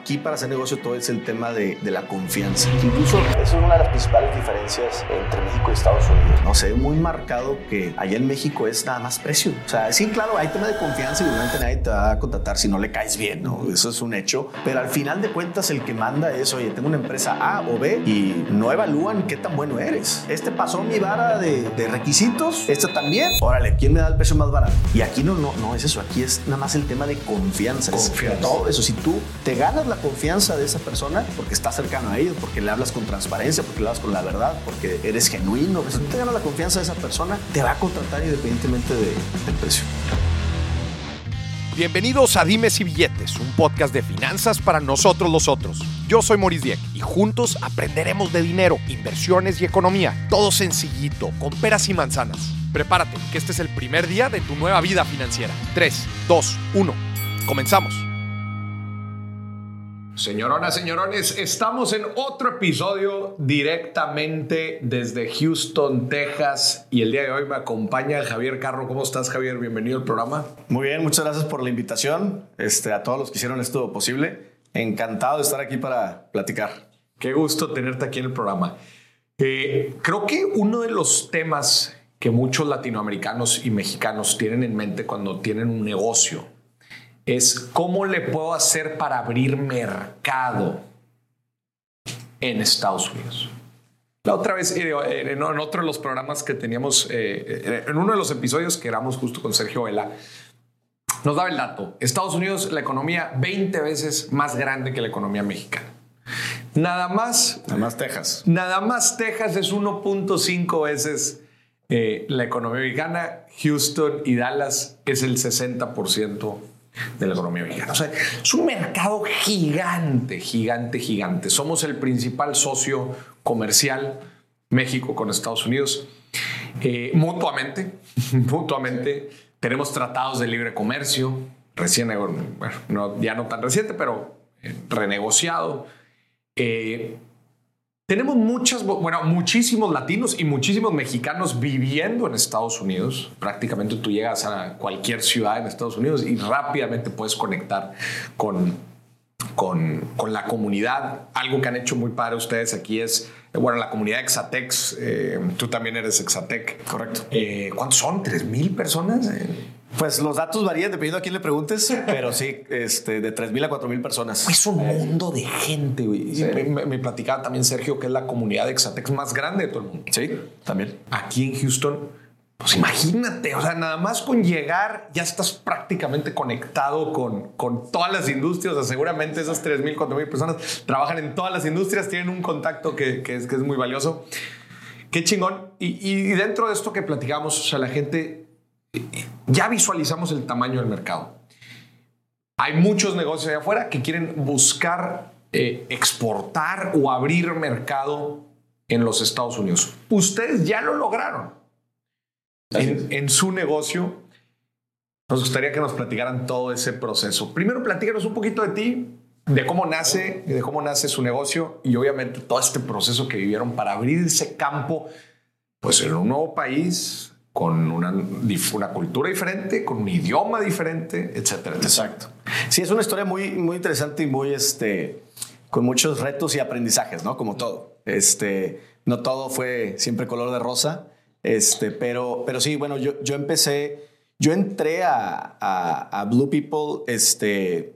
Aquí para hacer negocio todo es el tema de, de, la confianza. Incluso eso es una de las principales diferencias entre México y Estados Unidos. No sé, muy marcado que allá en México es nada más precio. O sea, sí, claro, hay tema de confianza y obviamente nadie te va a contratar si no le caes bien, ¿no? Eso es un hecho. Pero al final de cuentas el que manda es, oye, tengo una empresa A o B y no evalúan qué tan bueno eres. Este pasó mi vara de, de requisitos, este también. Órale, ¿quién me da el precio más barato? Y aquí no, no, no es eso. Aquí es nada más el tema de confianza. Confianza. Todo eso. Si tú te ganas la confianza de esa persona porque estás cercano a ellos, porque le hablas con transparencia, porque le hablas con la verdad, porque eres genuino. Si tú te ganas la confianza de esa persona, te va a contratar independientemente de, del precio. Bienvenidos a Dimes y Billetes, un podcast de finanzas para nosotros los otros. Yo soy Maurice Dieck y juntos aprenderemos de dinero, inversiones y economía. Todo sencillito, con peras y manzanas. Prepárate, que este es el primer día de tu nueva vida financiera. 3, 2, 1. Comenzamos. Señoronas, señorones, estamos en otro episodio directamente desde Houston, Texas. Y el día de hoy me acompaña Javier Carro. ¿Cómo estás, Javier? Bienvenido al programa. Muy bien, muchas gracias por la invitación. Este, a todos los que hicieron esto posible. Encantado de estar aquí para platicar. Qué gusto tenerte aquí en el programa. Eh, creo que uno de los temas que muchos latinoamericanos y mexicanos tienen en mente cuando tienen un negocio es cómo le puedo hacer para abrir mercado en Estados Unidos. La otra vez, eh, en otro de los programas que teníamos, eh, en uno de los episodios que éramos justo con Sergio Vela, nos daba el dato. Estados Unidos, la economía 20 veces más grande que la economía mexicana. Nada más. Nada más Texas. Nada más Texas es 1.5 veces eh, la economía mexicana. Houston y Dallas es el 60% de la economía mexicana. O sea, es un mercado gigante, gigante, gigante. Somos el principal socio comercial México con Estados Unidos. Eh, mutuamente, mutuamente, tenemos tratados de libre comercio, recién, bueno, ya no tan reciente, pero eh, renegociado. Eh, tenemos muchas, bueno, muchísimos latinos y muchísimos mexicanos viviendo en Estados Unidos. Prácticamente tú llegas a cualquier ciudad en Estados Unidos y rápidamente puedes conectar con, con, con la comunidad. Algo que han hecho muy padre ustedes aquí es, bueno, la comunidad Exatex. Eh, tú también eres Exatec. Correcto. Eh, ¿Cuántos son? ¿Tres mil personas? Pues los datos varían dependiendo a quién le preguntes, pero sí, este, de 3.000 a 4.000 personas. Es un mundo de gente, güey. Sí. Me, me, platicaba también Sergio que es la comunidad de Exatex más grande de todo el mundo. Sí, también. Aquí en Houston, pues imagínate, o sea, nada más con llegar ya estás prácticamente conectado con, con todas las industrias. O sea, seguramente esas 3.000, 4.000 personas trabajan en todas las industrias, tienen un contacto que, que, es, que es muy valioso. Qué chingón. Y, y dentro de esto que platicamos, o sea, la gente ya visualizamos el tamaño del mercado. Hay muchos negocios allá afuera que quieren buscar eh, exportar o abrir mercado en los Estados Unidos. Ustedes ya lo lograron en, en, su negocio. Nos gustaría que nos platicaran todo ese proceso. Primero, platícanos un poquito de ti, de cómo nace, de cómo nace su negocio y obviamente todo este proceso que vivieron para abrir ese campo, pues en un nuevo país, con una, una, cultura diferente, con un idioma diferente, etcétera, Exacto. Sí, es una historia muy, muy interesante y muy, este, con muchos retos y aprendizajes, ¿no? Como todo. Este, no todo fue siempre color de rosa, este, pero, pero sí, bueno, yo, yo empecé, yo entré a, a, a Blue People, este,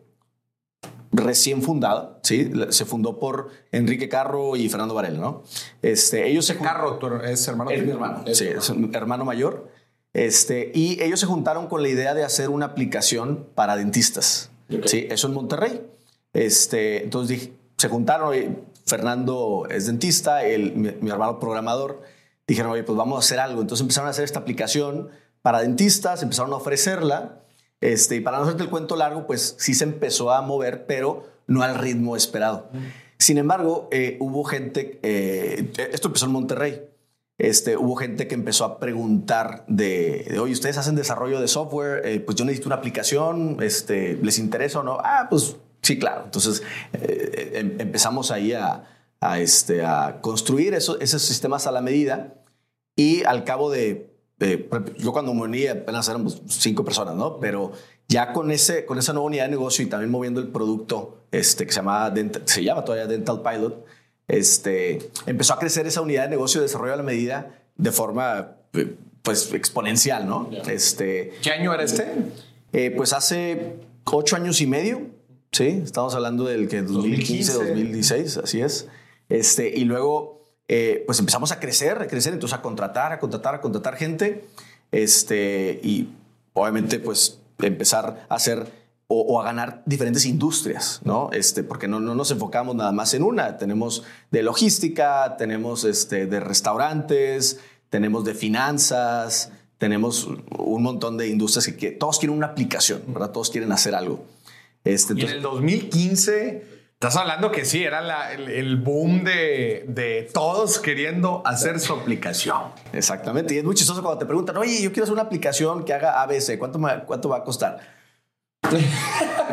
recién fundada, ¿sí? Se fundó por Enrique Carro y Fernando Varela, ¿no? Este, ellos se Carro es hermano. Es mi hermano, sí, es un hermano mayor. Este, y ellos se juntaron con la idea de hacer una aplicación para dentistas, okay. ¿sí? Eso en Monterrey. Este, entonces dije, se juntaron, Fernando es dentista, el, mi, mi hermano programador, dijeron, oye, pues vamos a hacer algo. Entonces empezaron a hacer esta aplicación para dentistas, empezaron a ofrecerla este, y para no hacerte el cuento largo, pues sí se empezó a mover, pero no al ritmo esperado. Sin embargo, eh, hubo gente, eh, esto empezó en Monterrey, este, hubo gente que empezó a preguntar de, de oye, ustedes hacen desarrollo de software, eh, pues yo necesito una aplicación, este, ¿les interesa o no? Ah, pues sí, claro. Entonces em, empezamos ahí a, a, este, a construir eso, esos sistemas a la medida y al cabo de eh, yo cuando me uní apenas éramos cinco personas, ¿no? Pero ya con, ese, con esa nueva unidad de negocio y también moviendo el producto este, que se, llama se llama todavía Dental Pilot, este, empezó a crecer esa unidad de negocio de desarrollo a la medida de forma pues exponencial, ¿no? Este, ¿Qué año era este? Eh, pues hace ocho años y medio, sí, estamos hablando del que 2015, 2016, así es. Este, y luego, eh, pues empezamos a crecer, a crecer, entonces a contratar, a contratar, a contratar gente, este, y obviamente, pues empezar a hacer o, a ganar diferentes industrias, ¿no? Este, porque no, no, nos enfocamos nada más en una. Tenemos de logística, tenemos este, de restaurantes, tenemos de finanzas, tenemos un montón de industrias que, todos quieren una aplicación, ¿verdad? Todos quieren hacer algo. Este, y en el 2015... Estás hablando que sí, era el, boom de, de, todos queriendo hacer su aplicación. Exactamente. Y es muy chistoso cuando te preguntan, oye, yo quiero hacer una aplicación que haga ABC, ¿cuánto, cuánto va a costar?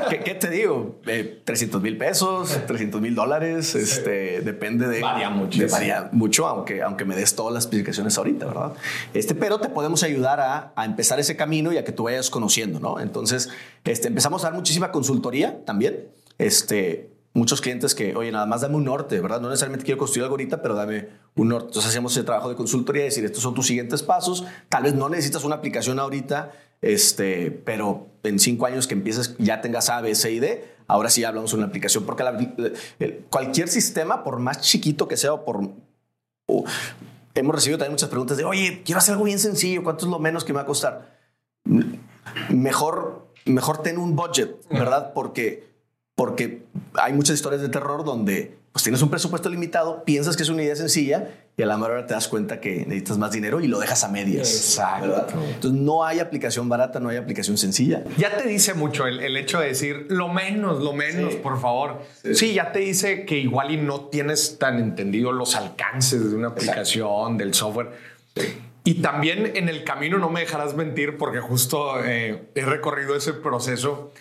¿Qué, te digo? 300 mil pesos, 300 mil dólares, este, depende de... Varía mucho. varía mucho, aunque, aunque me des todas las explicaciones ahorita, ¿verdad? Este, pero te podemos ayudar a, a, empezar ese camino y a que tú vayas conociendo, ¿no? Entonces, este, empezamos a dar muchísima consultoría también. Este, muchos clientes que, oye, nada más dame un norte, ¿verdad? No necesariamente quiero construir algo ahorita, pero dame un norte. Entonces hacemos ese trabajo de consultoría, decir, estos son tus siguientes pasos. Tal vez no necesitas una aplicación ahorita, este, pero en cinco años que empieces ya tengas A, B, C y D, ahora sí hablamos de una aplicación, porque cualquier sistema, por más chiquito que sea o por... hemos recibido también muchas preguntas de, oye, quiero hacer algo bien sencillo, ¿cuánto es lo menos que me va a costar? Mejor, mejor ten un budget, ¿verdad? Porque, porque hay muchas historias de terror donde pues tienes un presupuesto limitado, piensas que es una idea sencilla y a la mejor hora te das cuenta que necesitas más dinero y lo dejas a medias. Exacto. Entonces no hay aplicación barata, no hay aplicación sencilla. Ya te dice mucho el, hecho de decir lo menos, lo menos, por favor. Sí. ya te dice que igual y no tienes tan entendido los alcances de una aplicación, del software. Y también en el camino no me dejarás mentir porque justo eh, he recorrido ese proceso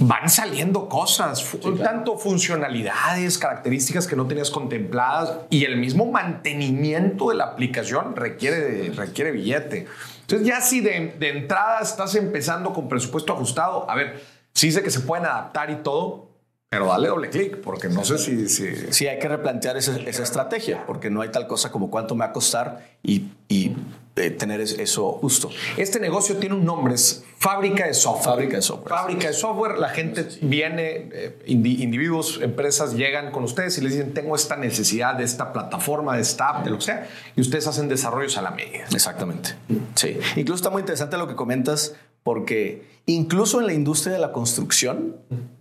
van saliendo cosas, tanto funcionalidades, características que no tenías contempladas y el mismo mantenimiento de la aplicación requiere, requiere billete. Entonces ya si de, de entrada estás empezando con presupuesto ajustado, a ver, sí sé que se pueden adaptar y todo, pero dale doble clic, porque no sé si, si... Sí, hay que replantear esa, esa, estrategia, porque no hay tal cosa como cuánto me va a costar y, y eh, tener eso justo. Este negocio tiene un nombre, es fábrica de software. Fábrica de software. Fábrica de software, la gente viene, eh, individuos, empresas llegan con ustedes y les dicen, tengo esta necesidad de esta plataforma, de esta app, de lo que sea, y ustedes hacen desarrollos a la medida. Exactamente. Sí. Incluso está muy interesante lo que comentas, porque incluso en la industria de la construcción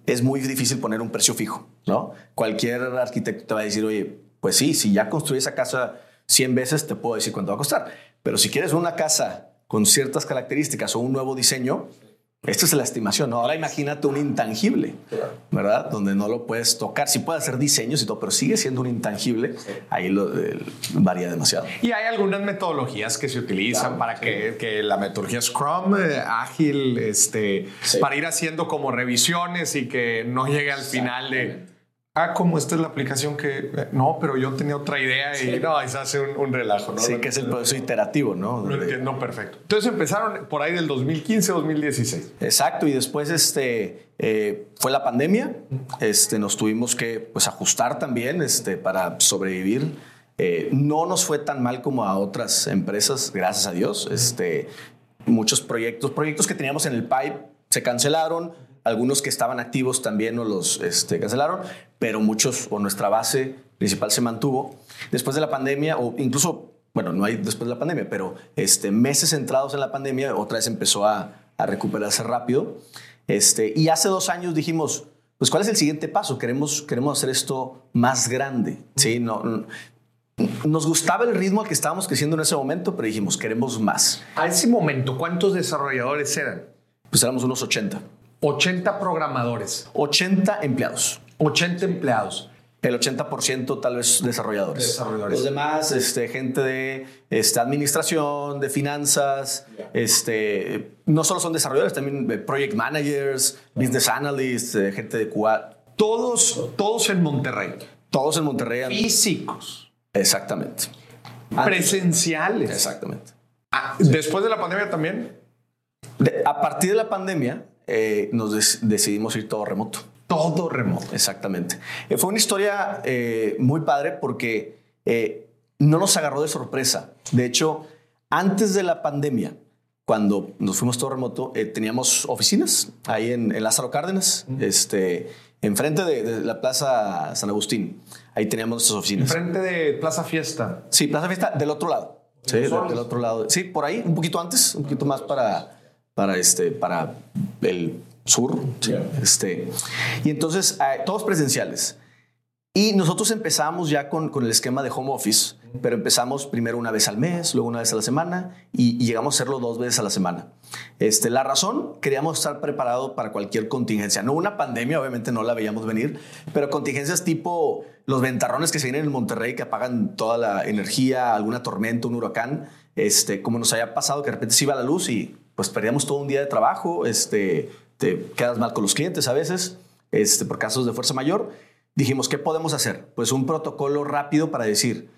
es muy difícil poner un precio fijo, ¿no? Cualquier arquitecto te va a decir, oye, pues sí, si ya construí esa casa 100 veces, te puedo decir cuánto va a costar. Pero si quieres una casa con ciertas características o un nuevo diseño, esta es la estimación. Ahora imagínate un intangible, ¿verdad? Donde no lo puedes tocar. Sí puede hacer diseños y todo, pero sigue siendo un intangible. Ahí lo, varía demasiado. Y hay algunas metodologías que se utilizan para que, la metodología Scrum, eh, ágil, este, para ir haciendo como revisiones y que no llegue al final de ah, como esta es la aplicación que, eh, no, pero yo tenía otra idea y no, ahí se hace un, relajo, ¿no? Sí, que es el proceso iterativo, ¿no? Lo entiendo perfecto. Entonces empezaron por ahí del 2015, 2016. Exacto, y después este, eh, fue la pandemia, este, nos tuvimos que pues, ajustar también este, para sobrevivir. Eh, no nos fue tan mal como a otras empresas, gracias a Dios. Este, muchos proyectos, proyectos que teníamos en el pipe se cancelaron, algunos que estaban activos también nos los este, cancelaron, pero muchos o nuestra base principal se mantuvo. Después de la pandemia, o incluso, bueno, no hay después de la pandemia, pero este, meses centrados en la pandemia, otra vez empezó a, a recuperarse rápido. Este, y hace dos años dijimos, pues, ¿cuál es el siguiente paso? Queremos, queremos hacer esto más grande. ¿sí? No, nos gustaba el ritmo al que estábamos creciendo en ese momento, pero dijimos, queremos más. A ese momento, ¿cuántos desarrolladores eran? Pues éramos unos 80. 80 programadores. 80 empleados. 80 empleados. El 80% tal vez desarrolladores. desarrolladores. Los demás, este, gente de este, administración, de finanzas, este, no solo son desarrolladores, también eh, project managers, business analysts, eh, gente de QA. Todos, todos en Monterrey. Todos en Monterrey. Físicos. Exactamente. Presenciales. Exactamente. Ah, después de la pandemia también. a partir de la pandemia, eh, nos decidimos ir todo remoto. Todo remoto. Exactamente. Eh, fue una historia eh, muy padre porque no nos agarró de sorpresa. De hecho, antes de la pandemia, cuando nos fuimos todo remoto, teníamos oficinas ahí en, Lázaro Cárdenas, este, enfrente de, la Plaza San Agustín. Ahí teníamos nuestras oficinas. Enfrente de Plaza Fiesta. Sí, Plaza Fiesta del otro lado. Sí, del, otro lado. Sí, por ahí, un poquito antes, un poquito más para, para, este, para el sur. Este, y entonces, eh, todos presenciales. Y nosotros empezamos ya con, con, el esquema de home office, pero empezamos primero una vez al mes, luego una vez a la semana y, llegamos a hacerlo dos veces a la semana. Este, la razón, queríamos estar preparados para cualquier contingencia. No una pandemia, obviamente no la veíamos venir, pero contingencias tipo los ventarrones que se vienen en Monterrey que apagan toda la energía, alguna tormenta, un huracán, este, como nos haya pasado que de repente se iba la luz y pues perdíamos todo un día de trabajo, este, te quedas mal con los clientes a veces, este, por casos de fuerza mayor. Dijimos, ¿qué podemos hacer? Pues un protocolo rápido para decir,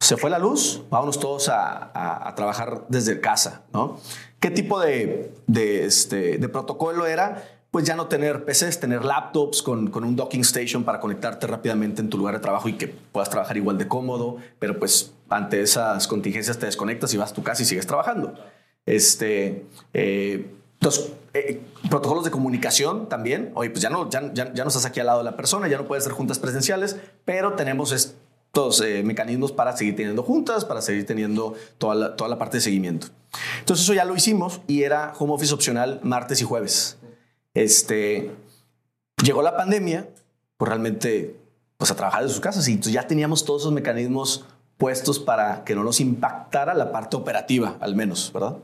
se fue la luz, vámonos todos a, trabajar desde casa, ¿no? ¿Qué tipo de, de, este, de protocolo era? Pues ya no tener PCs, tener laptops con, con, un docking station para conectarte rápidamente en tu lugar de trabajo y que puedas trabajar igual de cómodo, pero pues ante esas contingencias te desconectas y vas a tu casa y sigues trabajando. Este, eh, eh, protocolos de comunicación también. Oye, pues ya no, ya, ya, no estás aquí al lado de la persona, ya no puedes hacer juntas presenciales, pero tenemos estos eh, mecanismos para seguir teniendo juntas, para seguir teniendo toda la, toda la parte de seguimiento. Entonces eso ya lo hicimos y era home office opcional martes y jueves. Este, llegó la pandemia, pues realmente pues a trabajar de sus casas y entonces ya teníamos todos esos mecanismos puestos para que no nos impactara la parte operativa, al menos, ¿verdad?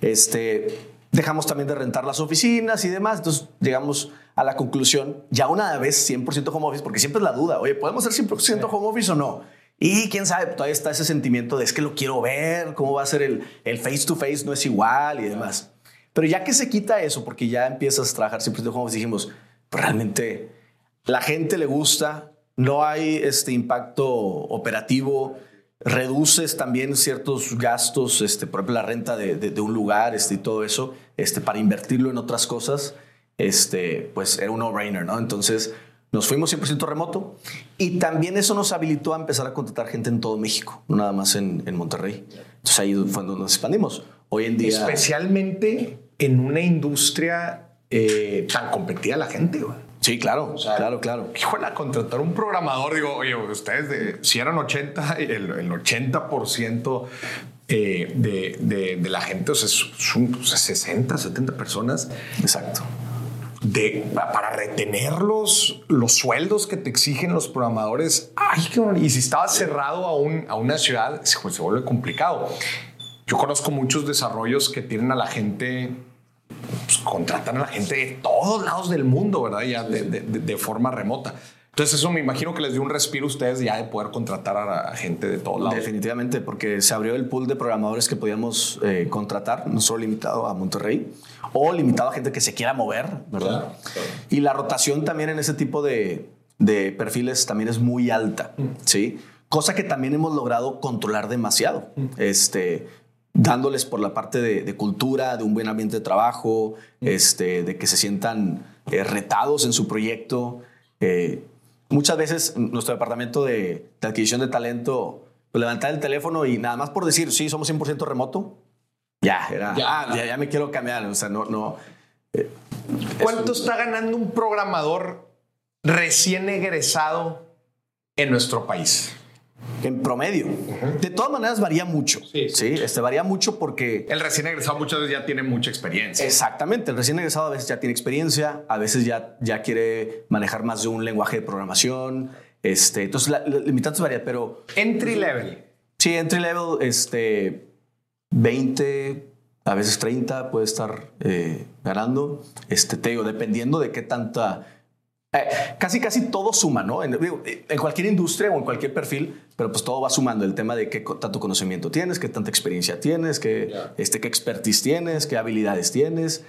Este, dejamos también de rentar las oficinas y demás, entonces llegamos a la conclusión, ya una vez 100% home office, porque siempre es la duda, oye, ¿podemos ser 100% home office o no? Y quién sabe, todavía está ese sentimiento de es que lo quiero ver, cómo va a ser el, el face to face, no es igual y demás. Pero ya que se quita eso, porque ya empiezas a trabajar 100% home office, dijimos, pues realmente la gente le gusta, no hay este impacto operativo, reduces también ciertos gastos, este, por ejemplo, la renta de, un lugar este, y todo eso, este, para invertirlo en otras cosas, este, pues era un no-brainer, ¿no? Entonces nos fuimos 100% remoto y también eso nos habilitó a empezar a contratar gente en todo México, no nada más en, Monterrey. Entonces ahí fue donde nos expandimos. Hoy en día... Especialmente en una industria eh, tan competida la gente, güey. Sí, claro, claro, claro. Híjole, contratar un programador, digo, oye, ustedes de, si eran 80, el, el 80% eh, de, de, la gente, o sea, son 60, 70 personas. Exacto. De, para retenerlos, los sueldos que te exigen los programadores. Ay, Y si estabas cerrado a, un, a una ciudad, pues se vuelve complicado. Yo conozco muchos desarrollos que tienen a la gente pues, contratan a la gente de todos lados del mundo, ¿verdad? Ya de, forma remota. Entonces eso me imagino que les dio un respiro a ustedes ya de poder contratar a, gente de todos lados. Definitivamente, porque se abrió el pool de programadores que podíamos eh, contratar, no solo limitado a Monterrey, o limitado a gente que se quiera mover, ¿verdad? Y la rotación también en ese tipo de, perfiles también es muy alta, mm. ¿sí? Cosa que también hemos logrado controlar demasiado. Mm. Este, dándoles por la parte de, cultura, de un buen ambiente de trabajo, este, de que se sientan eh, retados en su proyecto. Eh, muchas veces nuestro departamento de, adquisición de talento, pues levantar el teléfono y nada más por decir, sí, somos 100% remoto, ya, era, ya, ah, ya, me quiero cambiar, o sea, no, no. Eh, ¿Cuánto está ganando un programador recién egresado en nuestro país? En promedio. De todas maneras varía mucho. Sí, Este varía mucho porque... El recién egresado muchas veces ya tiene mucha experiencia. Exactamente. El recién egresado a veces ya tiene experiencia, a veces ya, ya quiere manejar más de un lenguaje de programación. Este, entonces, la, la limitante varía, pero... Entry level. Sí, entry level, este, 20, a veces 30 puede estar eh, ganando. Este, te digo, dependiendo de qué tanta eh, casi, casi todo suma, ¿no? En, cualquier industria o en cualquier perfil, pero pues todo va sumando el tema de qué tanto conocimiento tienes, qué tanta experiencia tienes, qué, este, qué expertise tienes, qué habilidades tienes.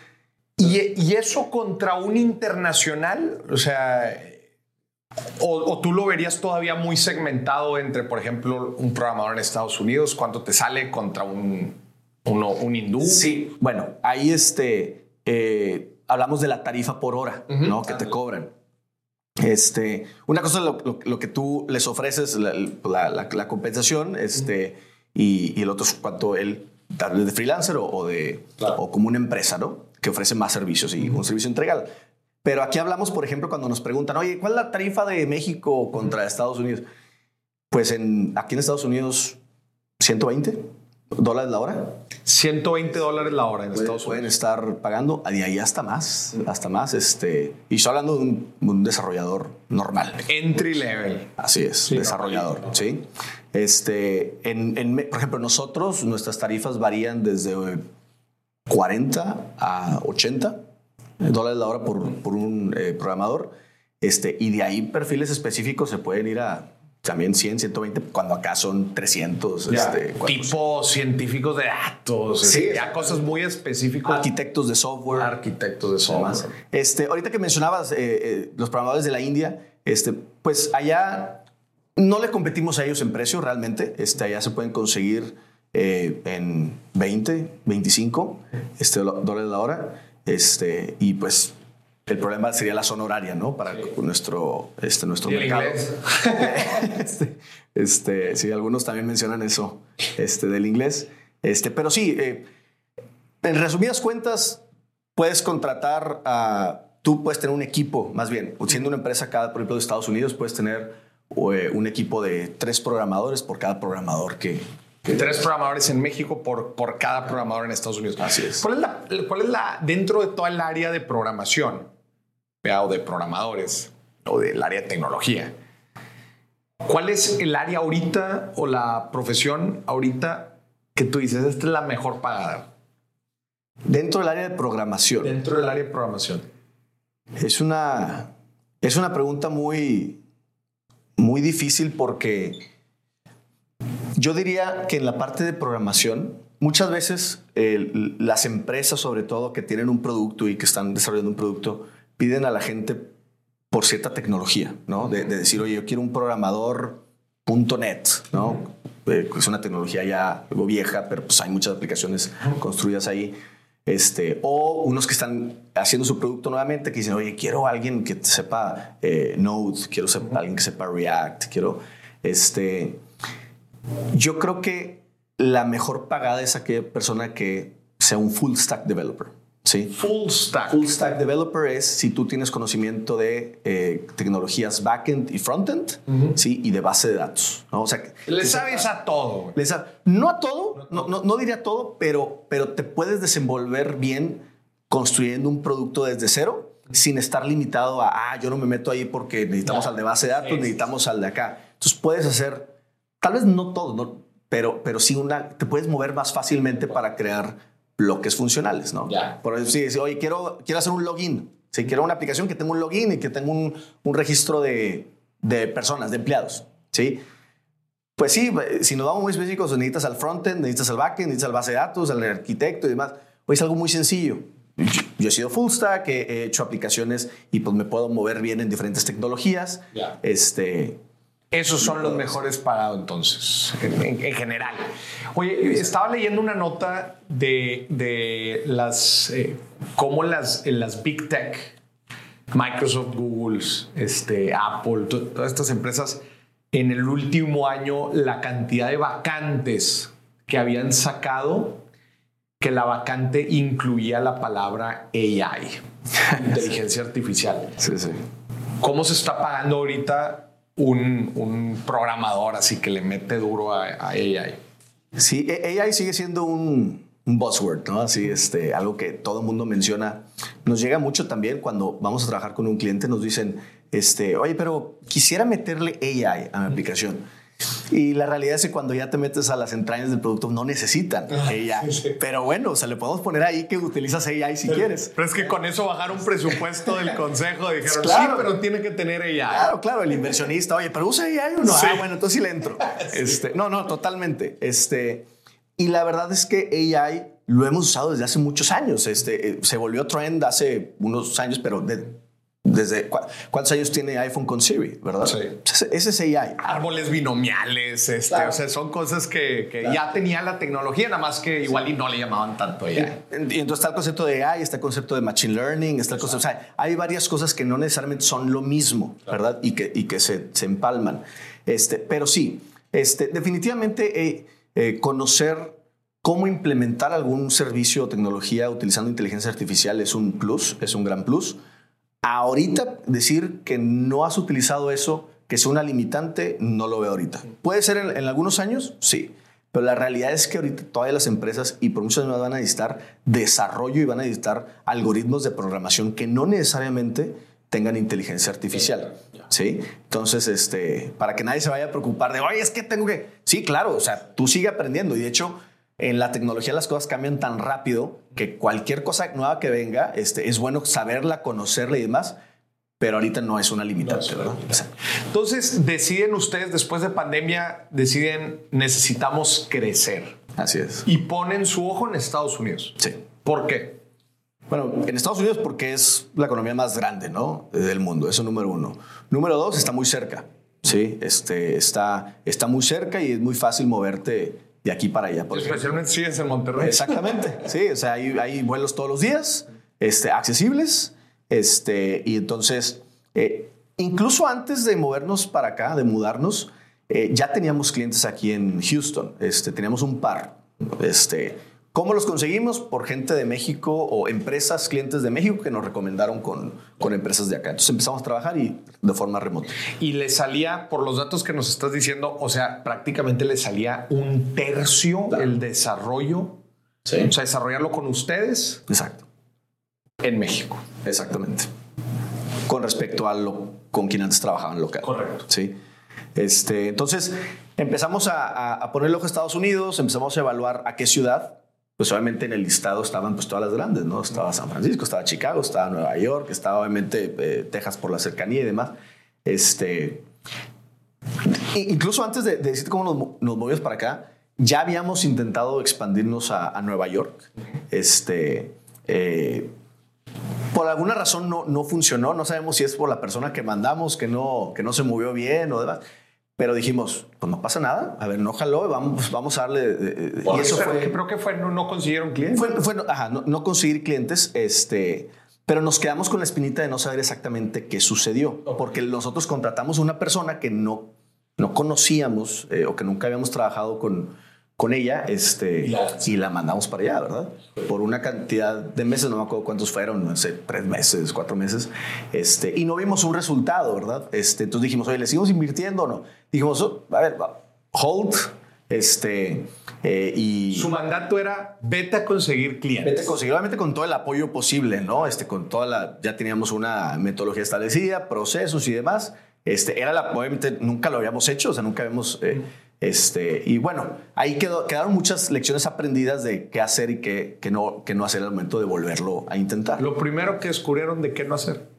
Y, y eso contra un internacional, o sea, o, tú lo verías todavía muy segmentado entre, por ejemplo, un programador en Estados Unidos, cuánto te sale contra un Uno, un hindú. Sí, bueno, ahí este, eh, hablamos de la tarifa por hora, ¿no? Que te cobran. Este, una cosa es lo, lo, que tú les ofreces, la, la, la compensación, este, y, y, el otro es cuánto él de freelancer o, de o como una empresa, ¿no? Que ofrece más servicios y un servicio integral. Pero aquí hablamos, por ejemplo, cuando nos preguntan, oye, ¿cuál es la tarifa de México contra Estados Unidos? Pues en, aquí en Estados Unidos, 120 dólares la hora. 120 dólares la hora en Estados Unidos. Pueden estar pagando, de ahí hasta más, hasta más. Este, y estoy hablando de un, desarrollador normal. Entry level. Así es, desarrollador, ¿sí? Este, en, en, por ejemplo, nosotros, nuestras tarifas varían desde 40 a 80 dólares la hora por, por un eh, programador. Este, y de ahí perfiles específicos se pueden ir a también 100, 120, cuando acá son 300. este, tipo científicos de datos, sí, ya cosas muy específicas. Arquitectos de software. Arquitectos de software. Este, ahorita que mencionabas eh, eh, los programadores de la India, este, pues allá no le competimos a ellos en precio realmente. Este, allá se pueden conseguir eh, en 20, 25 este, dólares la hora. Este, y pues el problema sería la zona horaria, ¿no? Para nuestro, este, nuestro mercado. este, este, sí, algunos también mencionan eso este, del inglés. Este, pero sí, eh, en resumidas cuentas, puedes contratar a. Tú puedes tener un equipo, más bien, siendo una empresa cada, por ejemplo, de Estados Unidos, puedes tener eh, un equipo de tres programadores por cada programador que, Tres programadores en México por, por cada programador en Estados Unidos. Así es. ¿Cuál es la, cuál es la dentro de toda el área de programación o de programadores o del área de tecnología? ¿Cuál es el área ahorita o la profesión ahorita que tú dices, esta es la mejor pagada? Dentro del área de programación. Dentro del área de programación. Es una, es una pregunta muy, muy difícil porque yo diría que en la parte de programación, muchas veces las empresas, sobre todo que tienen un producto y que están desarrollando un producto, piden a la gente por cierta tecnología, ¿no? De, decir, oye, yo quiero un programador .net, ¿no? Eh, es una tecnología ya algo vieja, pero pues hay muchas aplicaciones construidas ahí. Este, o unos que están haciendo su producto nuevamente, que dicen, oye, quiero alguien que sepa eh, Node, quiero alguien que sepa React, quiero, este, yo creo que la mejor pagada es aquella persona que sea un full stack developer. ¿sí? Full stack. Full stack developer es si tú tienes conocimiento de eh, tecnologías backend y frontend, ¿sí? Y de base de datos, ¿no? O sea, le sabes a todo. Le no a todo, no, no, no, diría todo, pero, pero te puedes desenvolver bien construyendo un producto desde cero sin estar limitado a, ah, yo no me meto ahí porque necesitamos al de base de datos, necesitamos al de acá. Entonces puedes hacer tal vez no todo, ¿no? pero, pero sí una, te puedes mover más fácilmente para crear bloques funcionales, ¿no? Por decir, si, oye, quiero, quiero hacer un login, si quiero una aplicación que tenga un login y que tenga un, un registro de, de, personas, de empleados, ¿sí? Pues sí, si nos vamos muy específicos, necesitas al frontend, necesitas al backend, necesitas al base de datos, al arquitecto y demás. Hoy es algo muy sencillo. Yo, he sido full stack, he, hecho aplicaciones y pues me puedo mover bien en diferentes tecnologías. Este, esos son los mejores pagados entonces, en, general. Oye, estaba leyendo una nota de, de las, eh, cómo las, las Big Tech, Microsoft, Google, este, Apple, todas estas empresas, en el último año la cantidad de vacantes que habían sacado, que la vacante incluía la palabra AI, inteligencia artificial. Sí, sí. ¿Cómo se está pagando ahorita un, programador así que le mete duro a, AI. Sí, AI sigue siendo un, buzzword, ¿no? Así, este, algo que todo el mundo menciona. Nos llega mucho también cuando vamos a trabajar con un cliente, nos dicen, este, oye, pero quisiera meterle AI a mi aplicación. Y la realidad es que cuando ya te metes a las entrañas del producto no necesitan AI. Ah, pero bueno, o sea, le podemos poner ahí que utilizas AI si quieres. Pero es que con eso bajaron presupuesto del consejo. Dijeron, sí, pero tiene que tener AI. Claro, claro, el inversionista, oye, pero usa AI o no. Ah, bueno, entonces sí le entro. Este, no, no, totalmente. Este, y la verdad es que AI lo hemos usado desde hace muchos años. Este, eh, se volvió trend hace unos años, pero desde cuántos años tiene iPhone con Siri, ¿verdad? Sí. Ese, es AI. Árboles binomiales, este, o sea, son cosas que, ya tenía la tecnología, nada más que igual y no le llamaban tanto AI. Y, entonces está el concepto de AI, está el concepto de Machine Learning, está el concepto, o sea, hay varias cosas que no necesariamente son lo mismo, ¿verdad? Y que, y que se, se empalman. Este, pero sí, este, definitivamente eh, eh, conocer cómo implementar algún servicio o tecnología utilizando inteligencia artificial es un plus, es un gran plus. Ahorita decir que no has utilizado eso, que sea una limitante, no lo veo ahorita. Puede ser en, algunos años, sí. Pero la realidad es que ahorita todas las empresas y por muchas van a necesitar desarrollo y van a necesitar algoritmos de programación que no necesariamente tengan inteligencia artificial. ¿Sí? Entonces, este, para que nadie se vaya a preocupar de, oye, es que tengo que... Sí, claro, o sea, tú sigue aprendiendo. Y de hecho, en la tecnología las cosas cambian tan rápido que cualquier cosa nueva que venga, este, es bueno saberla, conocerla y demás, pero ahorita no es una limitante, ¿verdad? Entonces, deciden ustedes, después de pandemia, deciden, necesitamos crecer. Así es. Y ponen su ojo en Estados Unidos. Sí. ¿Por qué? Bueno, en Estados Unidos porque es la economía más grande, ¿no? Del mundo, eso número uno. Número dos, está muy cerca, ¿sí? Este, está, está muy cerca y es muy fácil moverte de aquí para allá. Especialmente si es en Monterrey. Exactamente, sí, o sea, hay, hay, vuelos todos los días, este, accesibles, este, y entonces, eh, incluso antes de movernos para acá, de mudarnos, eh, ya teníamos clientes aquí en Houston, este, teníamos un par, este, ¿Cómo los conseguimos? Por gente de México o empresas, clientes de México que nos recomendaron con, con empresas de acá. Entonces empezamos a trabajar y de forma remota. Y le salía, por los datos que nos estás diciendo, o sea, prácticamente le salía un tercio el desarrollo. Sí. O sea, desarrollarlo con ustedes. Exacto. En México. Exactamente. Con respecto a lo con quien antes trabajaban local. Correcto. Sí. Este, entonces empezamos a, a, a poner el ojo a Estados Unidos, empezamos a evaluar a qué ciudad pues obviamente en el listado estaban pues todas las grandes, ¿no? Estaba San Francisco, estaba Chicago, estaba Nueva York, estaba obviamente eh, Texas por la cercanía y demás. Este, incluso antes de, decir cómo nos, nos, movimos para acá, ya habíamos intentado expandirnos a, Nueva York. Este, eh, por alguna razón no, no funcionó, no sabemos si es por la persona que mandamos que no, que no se movió bien o demás. Pero dijimos, pues no pasa nada, a ver, no jaló, vamos, pues vamos a darle. Eh, eh, y eso fue. Creo que fue, no, no consiguieron clientes. Fue, ajá, no, conseguir clientes, este. Pero nos quedamos con la espinita de no saber exactamente qué sucedió, porque nosotros contratamos una persona que no, no conocíamos eh, o que nunca habíamos trabajado con, con ella este, y la mandamos para allá, ¿verdad? Por una cantidad de meses, no me acuerdo cuántos fueron, no sé, tres meses, cuatro meses, este, y no vimos un resultado, ¿verdad? Este, entonces dijimos, oye, ¿le seguimos invirtiendo o no? Dijimos, oh, a ver, hold, este, eh, y... Su mandato era, vete a conseguir clientes. Vete a conseguir, obviamente con todo el apoyo posible, ¿no? Este, con toda la, ya teníamos una metodología establecida, procesos y demás. Este, era la, obviamente nunca lo habíamos hecho, o sea, nunca habíamos... Eh, este, y bueno, ahí quedó, quedaron muchas lecciones aprendidas de qué hacer y qué, qué, no, qué no hacer al momento de volverlo a intentar. Lo primero que descubrieron de qué no hacer.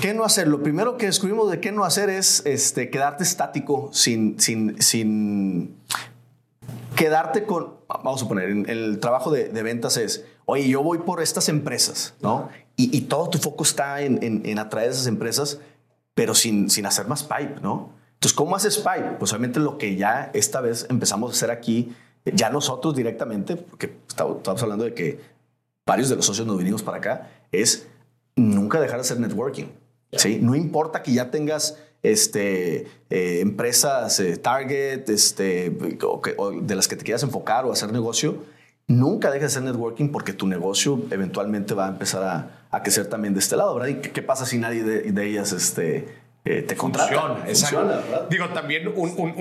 ¿Qué no hacer? Lo primero que descubrimos de qué no hacer es este, quedarte estático sin, sin, sin quedarte con, vamos a poner, el trabajo de, ventas es, oye, yo voy por estas empresas, ¿no? Y, todo tu foco está en, en, en, atraer esas empresas, pero sin, sin hacer más pipe, ¿no? Entonces, ¿cómo haces Spy? Pues obviamente lo que ya esta vez empezamos a hacer aquí, ya nosotros directamente, porque estamos hablando de que varios de los socios nos vinimos para acá, es nunca dejar de hacer networking. ¿sí? No importa que ya tengas este, eh, empresas eh, target este, o, de las que te quieras enfocar o hacer negocio, nunca dejes de hacer networking porque tu negocio eventualmente va a empezar a, a crecer también de este lado, ¿verdad? ¿Y qué, pasa si nadie de, de ellas este, eh, te contrata. Funciona, Digo, también un, un,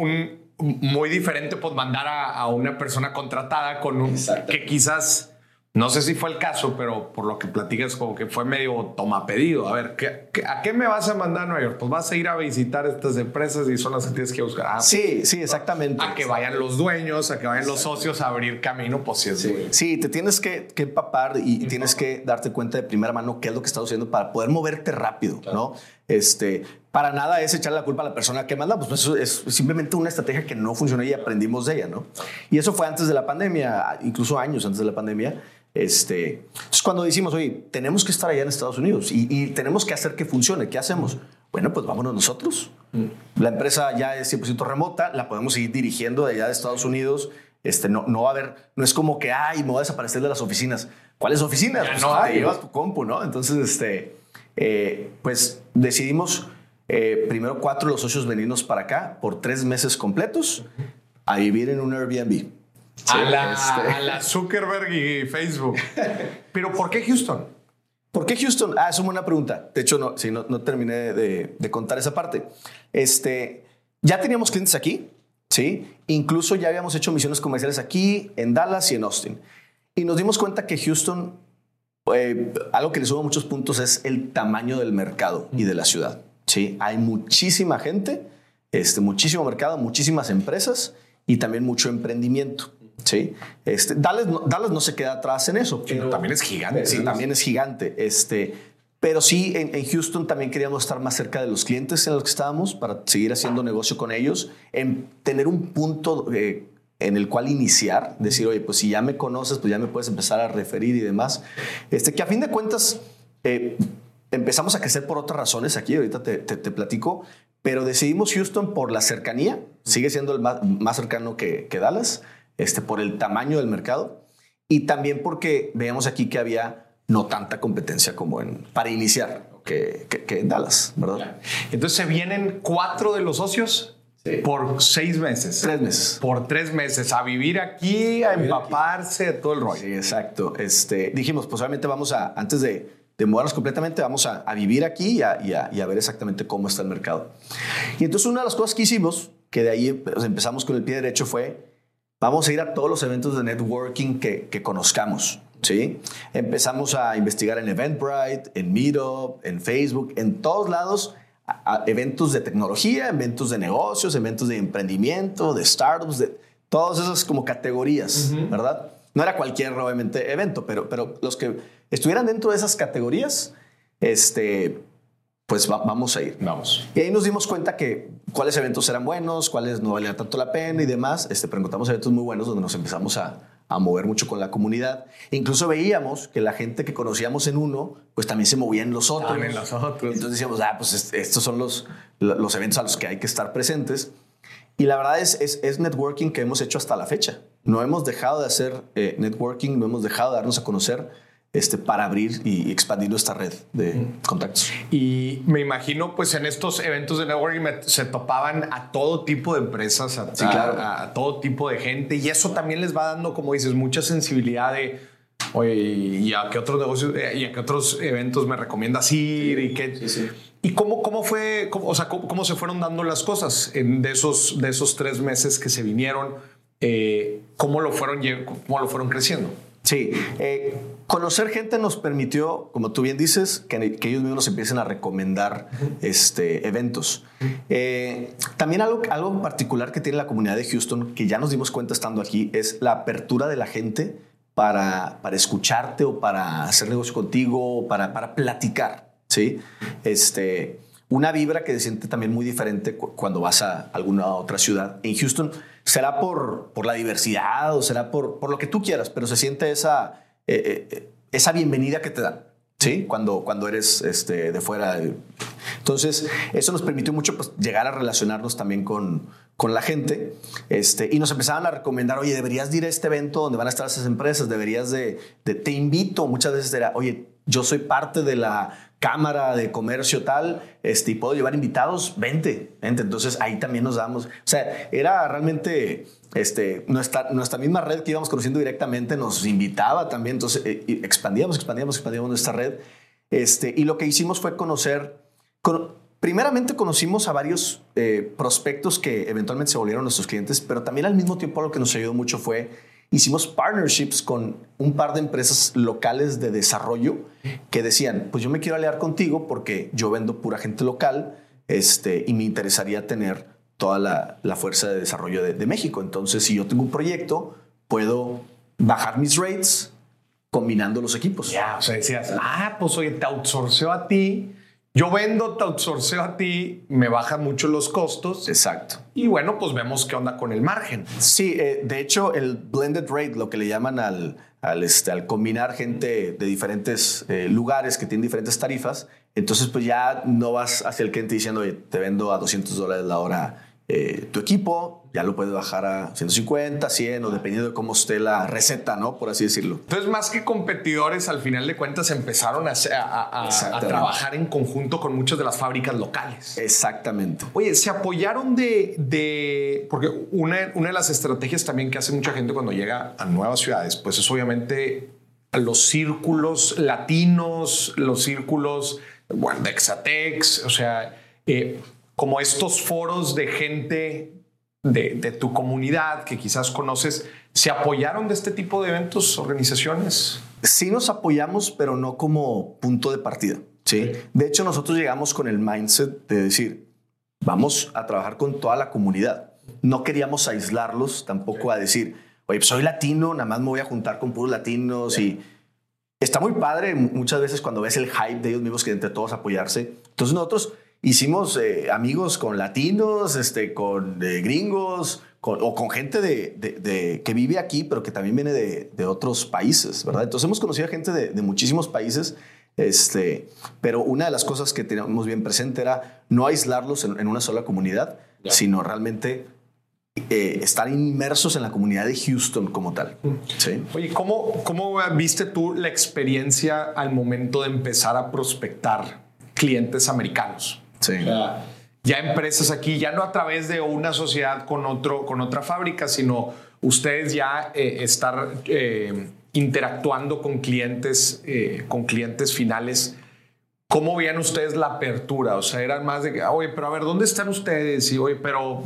un, muy diferente, pues mandar a, a, una persona contratada con un que quizás no sé si fue el caso, pero por lo que platicas, como que fue medio toma pedido. A ver, ¿qué, a qué me vas a mandar a Nueva York? Pues vas a ir a visitar estas empresas y son las que tienes que buscar. Ah, sí, sí, exactamente. A que vayan los dueños, a que vayan los socios a abrir camino, pues sí es sí. sí, te tienes que, empapar y tienes que darte cuenta de primera mano qué es lo que estás haciendo para poder moverte rápido, ¿no? Este, para nada es echarle la culpa a la persona que manda, pues eso es simplemente una estrategia que no funcionó y aprendimos de ella, ¿no? Y eso fue antes de la pandemia, incluso años antes de la pandemia. Este, entonces cuando decimos, oye, tenemos que estar allá en Estados Unidos y, y tenemos que hacer que funcione, ¿qué hacemos? Bueno, pues vámonos nosotros. Mm. La empresa ya es 100% remota, la podemos seguir dirigiendo de allá de Estados Unidos. Este, no, no va a haber, no es como que, ay, me voy a desaparecer de las oficinas. ¿Cuáles oficinas? Pues, no, te llevas tu compu, ¿no? Entonces, este, eh, pues decidimos eh, primero cuatro de los socios venirnos para acá por tres meses completos a vivir en un Airbnb. a, la, este. a, la, Zuckerberg y Facebook. Pero ¿por qué Houston? ¿Por qué Houston? Ah, es una buena pregunta. De hecho, no, sí, no, no terminé de, de, contar esa parte. Este, ya teníamos clientes aquí, ¿sí? Incluso ya habíamos hecho misiones comerciales aquí, en Dallas y en Austin. Y nos dimos cuenta que Houston, eh, algo que le suma muchos puntos es el tamaño del mercado y de la ciudad. ¿sí? Hay muchísima gente, este, muchísimo mercado, muchísimas empresas y también mucho emprendimiento. Sí, este, Dallas, no se queda atrás en eso. Pero también es gigante. Sí, también es gigante. Este, pero sí, en, Houston también queríamos estar más cerca de los clientes en los que estábamos para seguir haciendo negocio con ellos, en tener un punto eh, en el cual iniciar, decir, oye, pues si ya me conoces, pues ya me puedes empezar a referir y demás. Este, que a fin de cuentas, eh, empezamos a crecer por otras razones aquí, ahorita te, platico, pero decidimos Houston por la cercanía, sigue siendo el más, cercano que, Dallas, este, por el tamaño del mercado y también porque veíamos aquí que había no tanta competencia como en, para iniciar que, en Dallas, ¿verdad? Entonces se vienen cuatro de los socios por seis meses. Tres meses. Por tres meses. A vivir aquí, a empaparse de todo el rollo. Sí, exacto. Este, dijimos, pues obviamente vamos a, antes de de mudarnos completamente, vamos a, vivir aquí y a, ver exactamente cómo está el mercado. Y entonces una de las cosas que hicimos, que de ahí pues, empezamos con el pie derecho, fue, vamos a ir a todos los eventos de networking que, conozcamos. ¿sí? Empezamos a investigar en Eventbrite, en Meetup, en Facebook, en todos lados, eventos de tecnología, eventos de negocios, eventos de emprendimiento, de startups, de todas esas como categorías, ¿verdad? No era cualquier, obviamente, evento, pero, pero los que estuvieran dentro de esas categorías, este, pues vamos a ir. Vamos. Y ahí nos dimos cuenta que cuáles eventos eran buenos, cuáles no valían tanto la pena y demás. Este, pero encontramos eventos muy buenos donde nos empezamos a, a mover mucho con la comunidad. E incluso veíamos que la gente que conocíamos en uno, pues también se movía en los otros. en los otros. Entonces decíamos, ah, pues estos son los, los eventos a los que hay que estar presentes. Y la verdad es, es, es networking que hemos hecho hasta la fecha. No hemos dejado de hacer eh, networking, no hemos dejado de darnos a conocer este, para abrir y expandir nuestra red de contactos. Y me imagino, pues en estos eventos de networking se topaban a todo tipo de empresas, a, a, todo tipo de gente, y eso también les va dando, como dices, mucha sensibilidad de, oye, ¿y a qué otros negocios eh, y a qué otros eventos me recomiendas ir? y qué, ¿Y cómo, cómo fue, o sea, cómo, se fueron dando las cosas en, de, esos, de esos tres meses que se vinieron? Eh, ¿cómo, lo fueron, ¿Cómo lo fueron creciendo? Sí, eh, conocer gente nos permitió, como tú bien dices, que, ellos mismos nos empiecen a recomendar este, eventos. Eh, también algo, algo particular que tiene la comunidad de Houston, que ya nos dimos cuenta estando aquí, es la apertura de la gente para, para escucharte o para hacer negocio contigo, o para, para platicar. ¿sí? Este, una vibra que se siente también muy diferente cuando vas a alguna otra ciudad. En Houston será por, por la diversidad o será por, por lo que tú quieras, pero se siente esa, eh, eh, esa bienvenida que te dan. ¿sí? Cuando, cuando eres este, de fuera. Entonces, eso nos permitió mucho pues, llegar a relacionarnos también con, con la gente este, y nos empezaban a recomendar, oye, deberías ir a este evento donde van a estar esas empresas, deberías de, de te invito, muchas veces era, oye, yo soy parte de la cámara de comercio tal, este, y puedo llevar invitados, vente, vente. Entonces ahí también nos damos, o sea, era realmente este, nuestra, nuestra misma red que íbamos conociendo directamente nos invitaba también, entonces eh, expandíamos, expandíamos, expandíamos nuestra red. Este, y lo que hicimos fue conocer, primeramente conocimos a varios eh, prospectos que eventualmente se volvieron nuestros clientes, pero también al mismo tiempo lo que nos ayudó mucho fue hicimos partnerships con un par de empresas locales de desarrollo que decían, pues yo me quiero aliar contigo porque yo vendo pura gente local este, y me interesaría tener toda la, fuerza de desarrollo de, México. Entonces, si yo tengo un proyecto, puedo bajar mis rates combinando los equipos. Ya, o sea, decías, ah, pues oye, te outsourceo a ti yo vendo, te outsourceo a ti, me bajan mucho los costos. Exacto. Y bueno, pues vemos qué onda con el margen. Sí, eh, de hecho, el blended rate, lo que le llaman al, al, este, al combinar gente de diferentes eh, lugares que tienen diferentes tarifas, entonces pues ya no vas hacia el cliente diciendo, Oye, te vendo a 200 dólares la hora eh, tu equipo, ya lo puedes bajar a 150, 100 o dependiendo de cómo esté la receta, ¿no? Por así decirlo. Entonces, más que competidores, al final de cuentas empezaron a, a, a, a trabajar en conjunto con muchas de las fábricas locales. Exactamente. Oye, se apoyaron de, de porque una, una de las estrategias también que hace mucha gente cuando llega a nuevas ciudades, pues es obviamente los círculos latinos, los círculos, bueno, de Exatex, o sea, eh, como estos foros de gente de, de, tu comunidad que quizás conoces, ¿se apoyaron de este tipo de eventos, organizaciones? Sí nos apoyamos, pero no como punto de partida. ¿sí? De hecho, nosotros llegamos con el mindset de decir, vamos a trabajar con toda la comunidad. No queríamos aislarlos tampoco a decir, oye, pues soy latino, nada más me voy a juntar con puros latinos y está muy padre muchas veces cuando ves el hype de ellos mismos que entre todos apoyarse. Entonces nosotros hicimos eh, amigos con latinos, este, con eh, gringos, con, o con gente de, de, de, que vive aquí, pero que también viene de, otros países, ¿verdad? Entonces hemos conocido a gente de, muchísimos países, este, pero una de las cosas que teníamos bien presente era no aislarlos en, en una sola comunidad, sino realmente eh, estar inmersos en la comunidad de Houston como tal. ¿sí? Oye, ¿cómo, ¿cómo viste tú la experiencia al momento de empezar a prospectar clientes americanos? Sí. O sea, ya empresas aquí, ya no a través de una sociedad con, otro, con otra fábrica, sino ustedes ya eh, estar eh, interactuando con clientes, eh, con clientes finales. ¿Cómo veían ustedes la apertura? O sea, eran más de oye, pero a ver, ¿dónde están ustedes? Y, oye, pero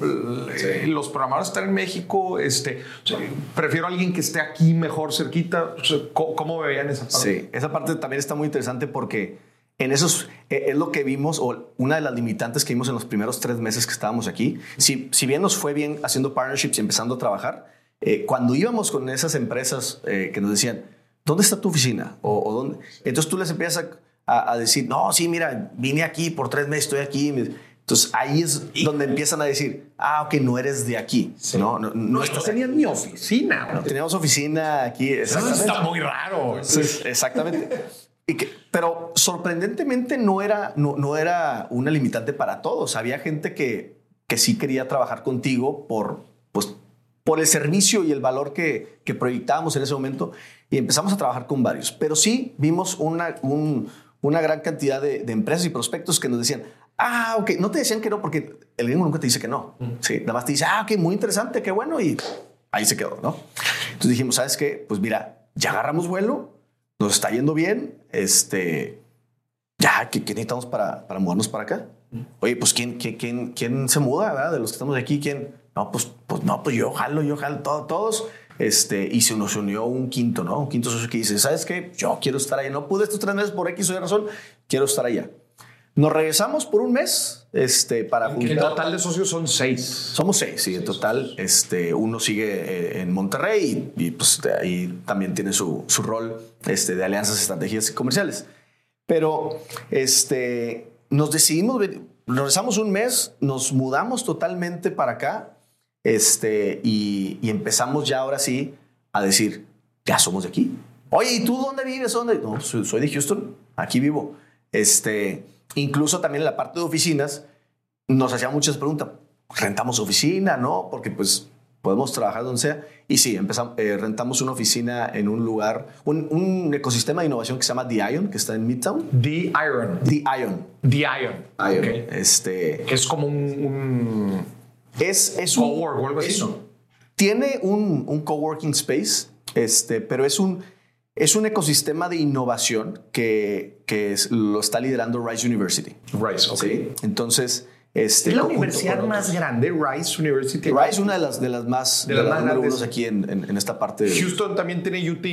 sí. los programadores están en México. Este, o sea, prefiero a alguien que esté aquí mejor cerquita. O sea, ¿cómo, ¿Cómo veían esa parte? Sí, esa parte también está muy interesante porque en esos eh, es lo que vimos, o una de las limitantes que vimos en los primeros tres meses que estábamos aquí. Si, si bien nos fue bien haciendo partnerships y empezando a trabajar, eh, cuando íbamos con esas empresas eh, que nos decían, ¿dónde está tu oficina? O, o dónde? Entonces tú les empiezas a, a, decir, no, sí, mira, vine aquí por tres meses, estoy aquí. Entonces ahí es donde empiezan a decir, ah, ok, no eres de aquí. Sí. No, no, no, no estás ni oficina. No, teníamos oficina aquí. Eso está muy raro. Exactamente. Que, pero sorprendentemente no era, no, no, era una limitante para todos. Había gente que, que sí quería trabajar contigo por, pues, por el servicio y el valor que, que proyectábamos en ese momento y empezamos a trabajar con varios. Pero sí vimos una, un, una gran cantidad de, de, empresas y prospectos que nos decían, ah, ok, no te decían que no porque el gringo nunca te dice que no. Mm. Sí, nada más te dice, ah, ok, muy interesante, qué bueno y ahí se quedó, ¿no? Entonces dijimos, ¿sabes qué? Pues mira, ya agarramos vuelo nos está yendo bien, este, ya, ¿qué, qué necesitamos para, para, mudarnos para acá? Oye, pues ¿quién, quién, quién se muda, verdad? De los que estamos aquí, ¿quién? No, pues, pues no, pues yo jalo, yo jalo, todo, todos. Este, y se nos unió un quinto, ¿no? Un quinto socio que dice, ¿sabes qué? Yo quiero estar allá. No pude estos tres meses por X o Y razón, quiero estar allá. Nos regresamos por un mes este, para juntar. En total de socios son seis. Somos seis, sí, en total. Este, uno sigue eh, en Monterrey y, y, pues ahí también tiene su, su rol este, de alianzas, estrategias comerciales. Pero este, nos decidimos, regresamos un mes, nos mudamos totalmente para acá este, y, y empezamos ya ahora sí a decir, ya somos de aquí. Oye, ¿y tú dónde vives? ¿Dónde? No, soy, soy de Houston, aquí vivo. Este, incluso también en la parte de oficinas nos hacían muchas preguntas. ¿Rentamos oficina? ¿No? Porque pues podemos trabajar donde sea. Y sí, empezamos, eh, rentamos una oficina en un lugar, un, un, ecosistema de innovación que se llama The Ion, que está en Midtown. The Iron. The Ion. The Ion. Ion. Okay. Este, es como un... un es, es un... Cowork o algo así, ¿no? Tiene un, un coworking space, este, pero es un es un ecosistema de innovación que, que es, lo está liderando Rice University. Rice, ok. ¿Sí? Entonces, este, es la universidad más grande, Rice University. Rice es una de las, de las más, de, de las, las más grandes aquí en, en, en, esta parte. De... Houston también tiene UT.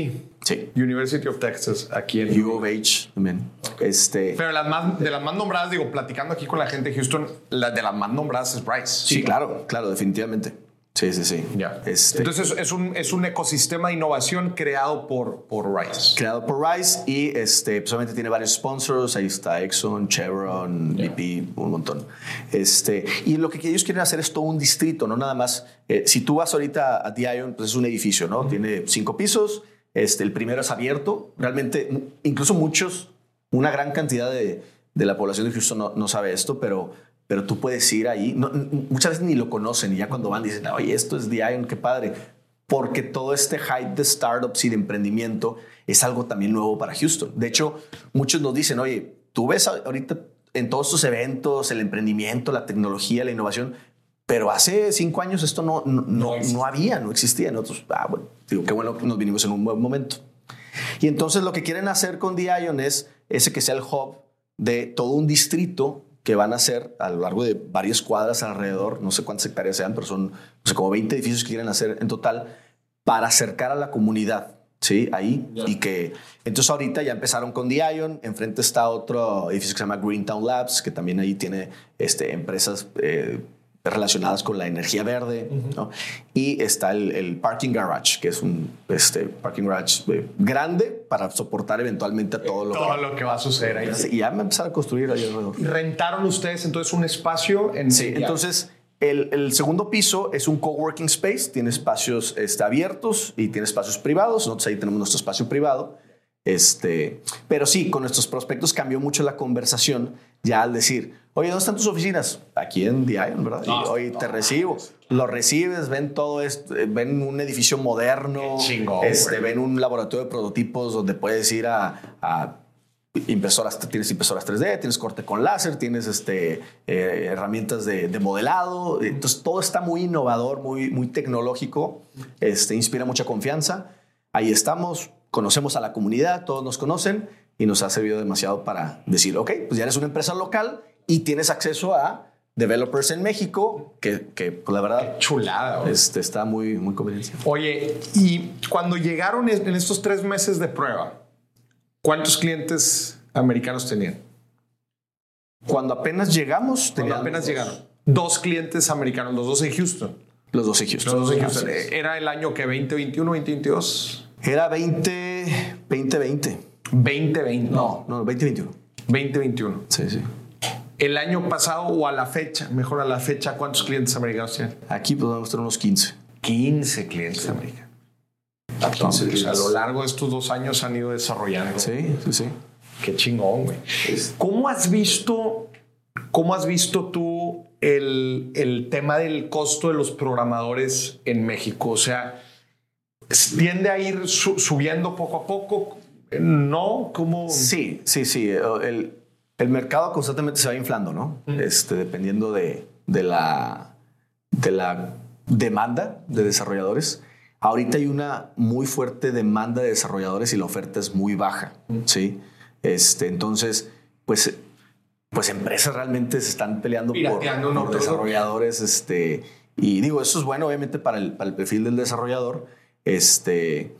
Sí. University of Texas, aquí en U of H también. Okay. Este, Pero las más, de las más nombradas, digo, platicando aquí con la gente de Houston, la de las más nombradas es Rice. Sí, sí claro, claro, definitivamente. Sí, sí, sí. Ya. Este, Entonces es un, es un ecosistema de innovación creado por, por Rice. creado por Rice y este, pues, obviamente tiene varios sponsors. Ahí está Exxon, Chevron, BP, un montón. Este, y lo que ellos quieren hacer es todo un distrito, no nada más. eh, si tú vas ahorita a The Ion, pues es un edificio, ¿no? Tiene cinco pisos. Este, el primero es abierto. Realmente, incluso muchos, una gran cantidad de, de la población de Houston no, no sabe esto, pero, pero tú puedes ir ahí. No, muchas veces ni lo conocen y ya cuando van dicen, oye, esto es The Ion, qué padre. Porque todo este hype de startups y de emprendimiento es algo también nuevo para Houston. De hecho, muchos nos dicen, oye, tú ves ahorita en todos estos eventos el emprendimiento, la tecnología, la innovación, pero hace cinco años esto no, no, no, no había, no existía. Nosotros, ah, bueno, digo, qué bueno que nos vinimos en un buen momento. Y entonces lo que quieren hacer con The Ion es ese que sea el hub de todo un distrito que van a hacer a lo largo de varias cuadras alrededor, no sé cuántas hectáreas sean, pero son como 20 edificios que quieren hacer en total para acercar a la comunidad, ¿sí? Ahí. Y que, entonces ahorita ya empezaron con The Ion, enfrente está otro edificio que se llama Greentown Labs, que también ahí tiene este, empresas eh, relacionadas con la energía verde, ¿no? Y está el, el parking garage, que es un este, parking garage eh, grande para soportar eventualmente a todo lo Todo lo que va a suceder ahí. que... Y ya me empezaron a construir ahí alrededor. ¿Rentaron ustedes entonces un espacio en Sí, entonces el, el segundo piso es un coworking space, tiene espacios este, abiertos y tiene espacios privados. Nosotros ahí tenemos nuestro espacio privado. Este, pero sí, con nuestros prospectos cambió mucho la conversación ya al decir, oye, ¿dónde están tus oficinas? Aquí en The Ion, ¿verdad? y hoy te recibo. Lo recibes, ven todo esto, eh, ven un edificio moderno, chingón, este, ven un laboratorio de prototipos donde puedes ir a, a impresoras, tienes impresoras 3D, tienes corte con láser, tienes este, eh, herramientas de, de modelado. Entonces, todo está muy innovador, muy, muy tecnológico, este, inspira mucha confianza. Ahí estamos, conocemos a la comunidad, todos nos conocen y nos ha servido demasiado para decir, ok, pues ya eres una empresa local y tienes acceso a developers en México, que, que pues, la verdad Chulada. güey. este, está muy, muy conveniente. Oye, y cuando llegaron en estos tres meses de prueba, ¿cuántos clientes americanos tenían? Cuando apenas llegamos, Cuando teníamos apenas llegaron. Dos clientes americanos, los dos en Houston. los dos en Houston. Los dos en Houston. Es. Era el año que 2021, 2022, Era 20, 2020. 2020. No, no, 2021. 2021. Sí, sí. El año pasado o a la fecha, mejor a la fecha, ¿cuántos clientes americanos tienen? Aquí podemos tener unos 15. 15 clientes americanos. Entonces, Entonces, a lo largo de estos dos años han ido desarrollando. Sí, sí, sí. Qué chingón, güey. ¿Cómo has visto, cómo has visto tú el, el tema del costo de los programadores en México? O sea, tiende a ir su- subiendo poco a poco. No, como Sí, sí, sí. El, el mercado constantemente se va inflando, ¿no? Este, dependiendo de, de la, de la demanda de desarrolladores. Ahorita hay una muy fuerte demanda de desarrolladores y la oferta es muy baja, ¿sí? Este, entonces, pues, pues empresas realmente se están peleando por, por desarrolladores. Este, y digo, eso es bueno, obviamente, para el, para el perfil del desarrollador. Este,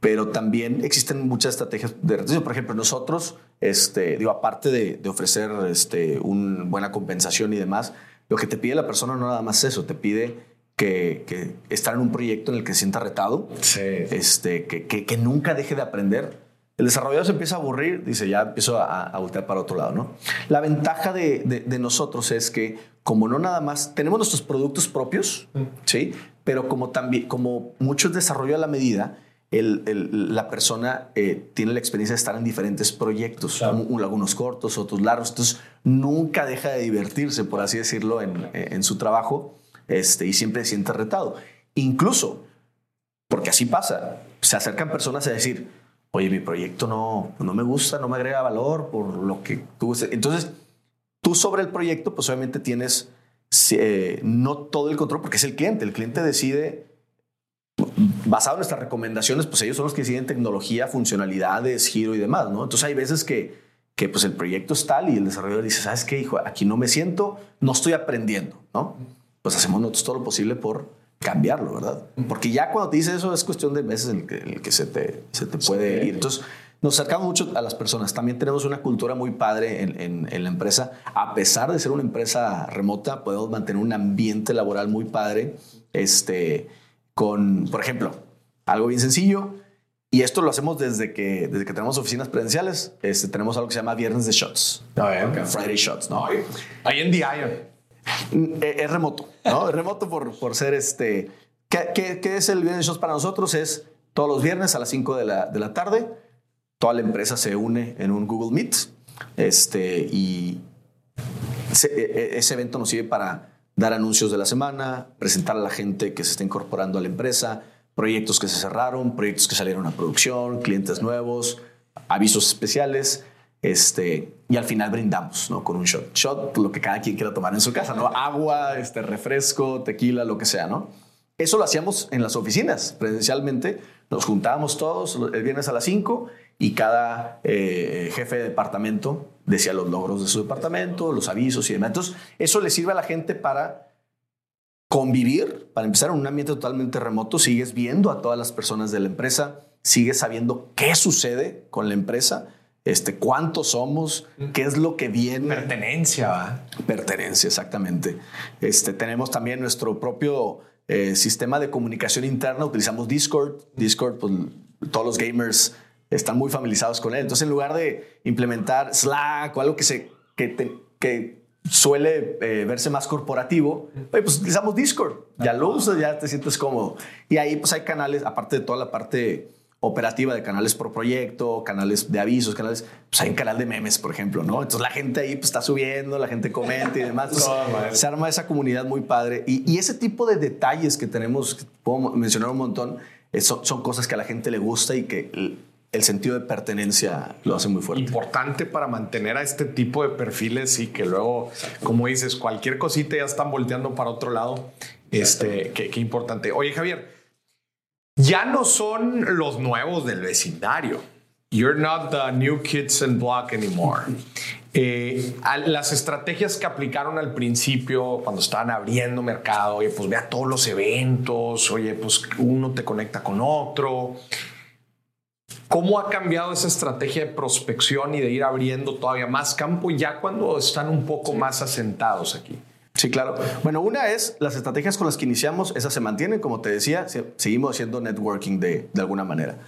pero también existen muchas estrategias de retención. Por ejemplo, nosotros, este, digo, aparte de, de ofrecer este, una buena compensación y demás, lo que te pide la persona no nada más es eso, te pide que, que estar en un proyecto en el que se sienta retado, Sí. este, que, que, que nunca deje de aprender. El desarrollador se empieza a aburrir, dice, ya empiezo a, a voltear para otro lado, ¿no? La ventaja de, de- de nosotros es que, como no nada más, tenemos nuestros productos propios, ¿sí? Pero como también, como mucho es desarrollo a la medida, el- el- la persona eh, tiene la experiencia de estar en diferentes proyectos, Claro. un- algunos cortos, otros largos, entonces nunca deja de divertirse, por así decirlo, en, en su trabajo este, y siempre se siente retado. Incluso, porque así pasa, se acercan personas a decir, oye, mi proyecto no, no me gusta, no me agrega valor por lo que tú... Entonces, tú sobre el proyecto, pues obviamente tienes eh, no todo el control porque es el cliente. El cliente decide, basado en nuestras recomendaciones, pues ellos son los que deciden tecnología, funcionalidades, giro y demás, ¿no? Entonces hay veces que, que pues el proyecto es tal y el desarrollador dice, ¿sabes qué, hijo? Aquí no me siento, no estoy aprendiendo, ¿no? Pues hacemos nosotros todo lo posible por cambiarlo, ¿verdad? Porque ya cuando te dice eso es cuestión de meses en el que, en el que se, te, se te puede ir. Entonces, nos acercamos mucho a las personas. También tenemos una cultura muy padre en, en, la empresa. A pesar de ser una empresa remota, podemos mantener un ambiente laboral muy padre. Este, con, por ejemplo, algo bien sencillo. Y esto lo hacemos desde que, desde que tenemos oficinas presenciales. Este, tenemos algo que se llama Viernes de Shots. Friday Shots, ¿no? Ahí en The Iron. Mm, e, es, remoto, ¿no? es remoto por, por ser este... ¿Qué, qué, qué es el Viernes de Shots para nosotros? Es todos los viernes a las 5 de la, de la tarde toda la empresa se une en un Google Meet este, y e, e, ese evento nos sirve para dar anuncios de la semana, presentar a la gente que se está incorporando a la empresa, proyectos que se cerraron, proyectos que salieron a producción, clientes nuevos, avisos especiales. Este, y al final brindamos ¿no? con un shot. Shot, lo que cada quien quiera tomar en su casa, ¿no? Agua, este, refresco, tequila, lo que sea, ¿no? Eso lo hacíamos en las oficinas, presencialmente. Nos juntábamos todos el viernes a las 5 y cada eh, jefe de departamento decía los logros de su departamento, los avisos y demás. Entonces, eso le sirve a la gente para convivir, para empezar en un ambiente totalmente remoto, sigues viendo a todas las personas de la empresa, sigues sabiendo qué sucede con la empresa, este, cuántos somos, qué es lo que viene. Pertenencia, ¿va? Pertenencia, exactamente. Este, tenemos también nuestro propio eh, sistema de comunicación interna, utilizamos Discord. Discord, pues todos los gamers están muy familiarizados con él. Entonces, en lugar de implementar Slack o algo que, se, que, que suele eh, verse más corporativo, pues utilizamos Discord. Ya lo usas, ya te sientes cómodo. Y ahí pues hay canales, aparte de toda la parte operativa de canales por proyecto, canales de avisos, canales, pues hay un canal de memes, por ejemplo, ¿no? Entonces la gente ahí pues, está subiendo, la gente comenta y demás. se arma esa comunidad muy padre. Y, y, ese tipo de detalles que tenemos, puedo mencionar un montón, eh, son, son, cosas que a la gente le gusta y que el sentido de pertenencia lo hace muy fuerte. Importante para mantener a este tipo de perfiles y que luego, como dices, cualquier cosita ya están volteando para otro lado. Este, qué, qué importante. Oye, Javier, ya no son los nuevos del vecindario. You're not the new kids in block anymore. Eh, las estrategias que aplicaron al principio, cuando estaban abriendo mercado, oye, pues vea todos los eventos, oye, pues uno te conecta con otro. ¿Cómo ha cambiado esa estrategia de prospección y de ir abriendo todavía más campo ya cuando están un poco más asentados aquí? Sí, claro. Bueno, una es las estrategias con las que iniciamos, esas se mantienen, como te decía, seguimos haciendo networking de, de alguna manera.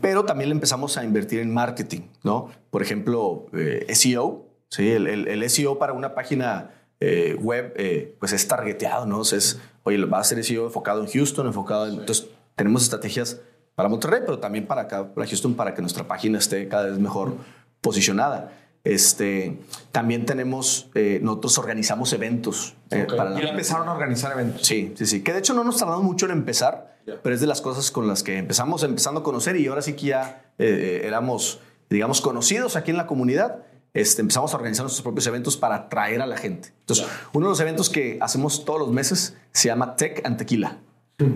Pero también empezamos a invertir en marketing, ¿no? Por ejemplo, eh, SEO, ¿sí? El, el, SEO para una página eh, web, eh, pues es targeteado, ¿no? es, oye, va a ser SEO enfocado en Houston, enfocado en... Entonces, tenemos estrategias para Monterrey, pero también para acá, para Houston, para que nuestra página esté cada vez mejor posicionada. Este, también tenemos, eh, nosotros organizamos eventos. Eh, para y empezaron a organizar eventos. Sí, sí, sí. Que de hecho no nos tardamos mucho en empezar, pero es de las cosas con las que empezamos empezando a conocer y ahora sí que ya eh, éramos, digamos, conocidos aquí en la comunidad. Este, empezamos a organizar nuestros propios eventos para atraer a la gente. Entonces, uno de los eventos que hacemos todos los meses se llama Tech and Tequila.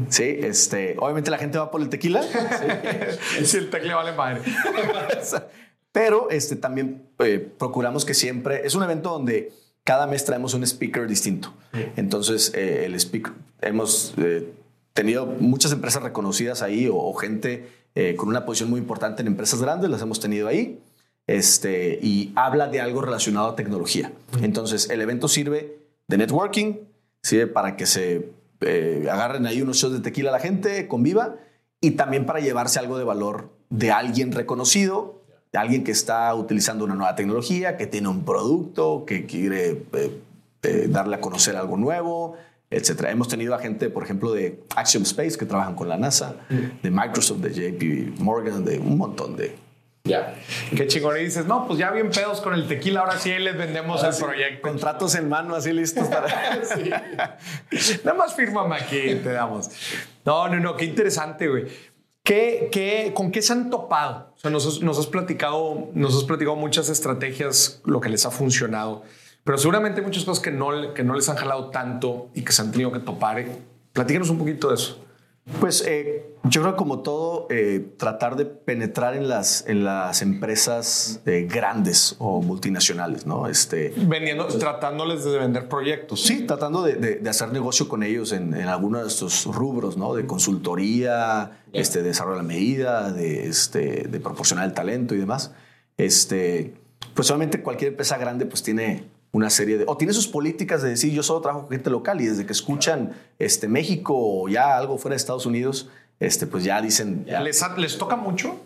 Sí, este, obviamente la gente va por el tequila. Sí, el tequila vale madre. Pero este, también eh, procuramos que siempre, es un evento donde cada mes traemos un speaker distinto. Entonces, eh, el speaker, hemos eh, tenido muchas empresas reconocidas ahí o, gente con una posición muy importante en empresas grandes, las hemos tenido ahí. Este, y habla de algo relacionado a tecnología. Entonces, el evento sirve de networking, sirve para que se eh, agarren ahí unos shots de tequila a la gente, conviva, y también para llevarse algo de valor de alguien reconocido, de alguien que está utilizando una nueva tecnología, que tiene un producto, que quiere eh, eh, darle a conocer algo nuevo, etcétera. Hemos tenido a gente, por ejemplo, de Axiom Space que trabajan con la NASA, mm. de Microsoft, de JP Morgan, de un montón de, ya. Qué chingón. Y dices, no, pues ya bien pedos con el tequila, ahora sí les vendemos el proyecto. Contratos en mano, así listos para. sí. Nada más fírmame aquí, te damos. No, no, no, qué interesante, güey. ¿Qué, qué, ¿Con qué se han topado? O sea, nos, nos, has platicado, nos has platicado muchas estrategias, lo que les ha funcionado, pero seguramente hay muchas cosas que no, que no les han jalado tanto y que se han tenido que topar. Platícanos un poquito de eso. Pues eh, yo creo como todo, eh, tratar de penetrar en las, en las empresas eh, grandes o multinacionales, ¿no? Este, Vendiendo, tratándoles de vender proyectos. Sí, tratando de, de- de hacer negocio con ellos en, en algunos de estos rubros, ¿no? De consultoría, este, desarrollo de la medida, de, este, de proporcionar el talento y demás. Este, pues obviamente cualquier empresa grande pues tiene una serie de... O tiene sus políticas de decir, yo solo trabajo con gente local y desde que escuchan este, México o ya algo fuera de Estados Unidos, este, pues ya dicen... ya. ¿Les, les toca mucho?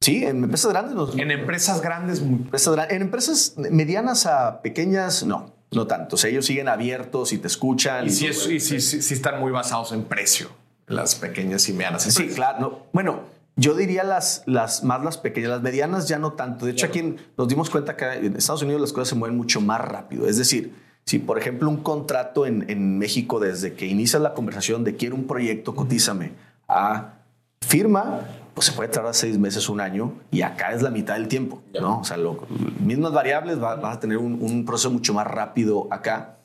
Sí, en empresas grandes En empresas grandes, Empresas En empresas medianas a pequeñas, no, no tanto. O sea, ellos siguen abiertos y te escuchan. y es- sí- sí están muy basados en precio, las pequeñas y medianas. Sí, claro. no. Bueno, yo diría las, las más las pequeñas, las medianas ya no tanto. De hecho, aquí nos dimos cuenta que en Estados Unidos las cosas se mueven mucho más rápido. Es decir, si por ejemplo un contrato en, en México desde que inicias la conversación de quiero un proyecto, cotízame, a firma, pues se puede tardar seis meses, un año, y acá es la mitad del tiempo, ¿no? O sea, lo- mismas variables, va- vas a tener un, un proceso mucho más rápido acá,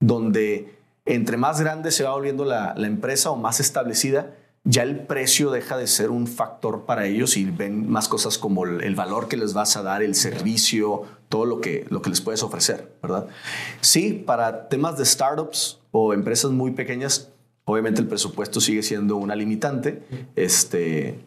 donde entre más grande se va volviendo la, la empresa o más establecida, ya el precio deja de ser un factor para ellos y ven más cosas como el, valor que les vas a dar, el servicio, todo lo que, lo que les puedes ofrecer, ¿verdad? Sí, para temas de startups o empresas muy pequeñas, obviamente el presupuesto sigue siendo una limitante. Este,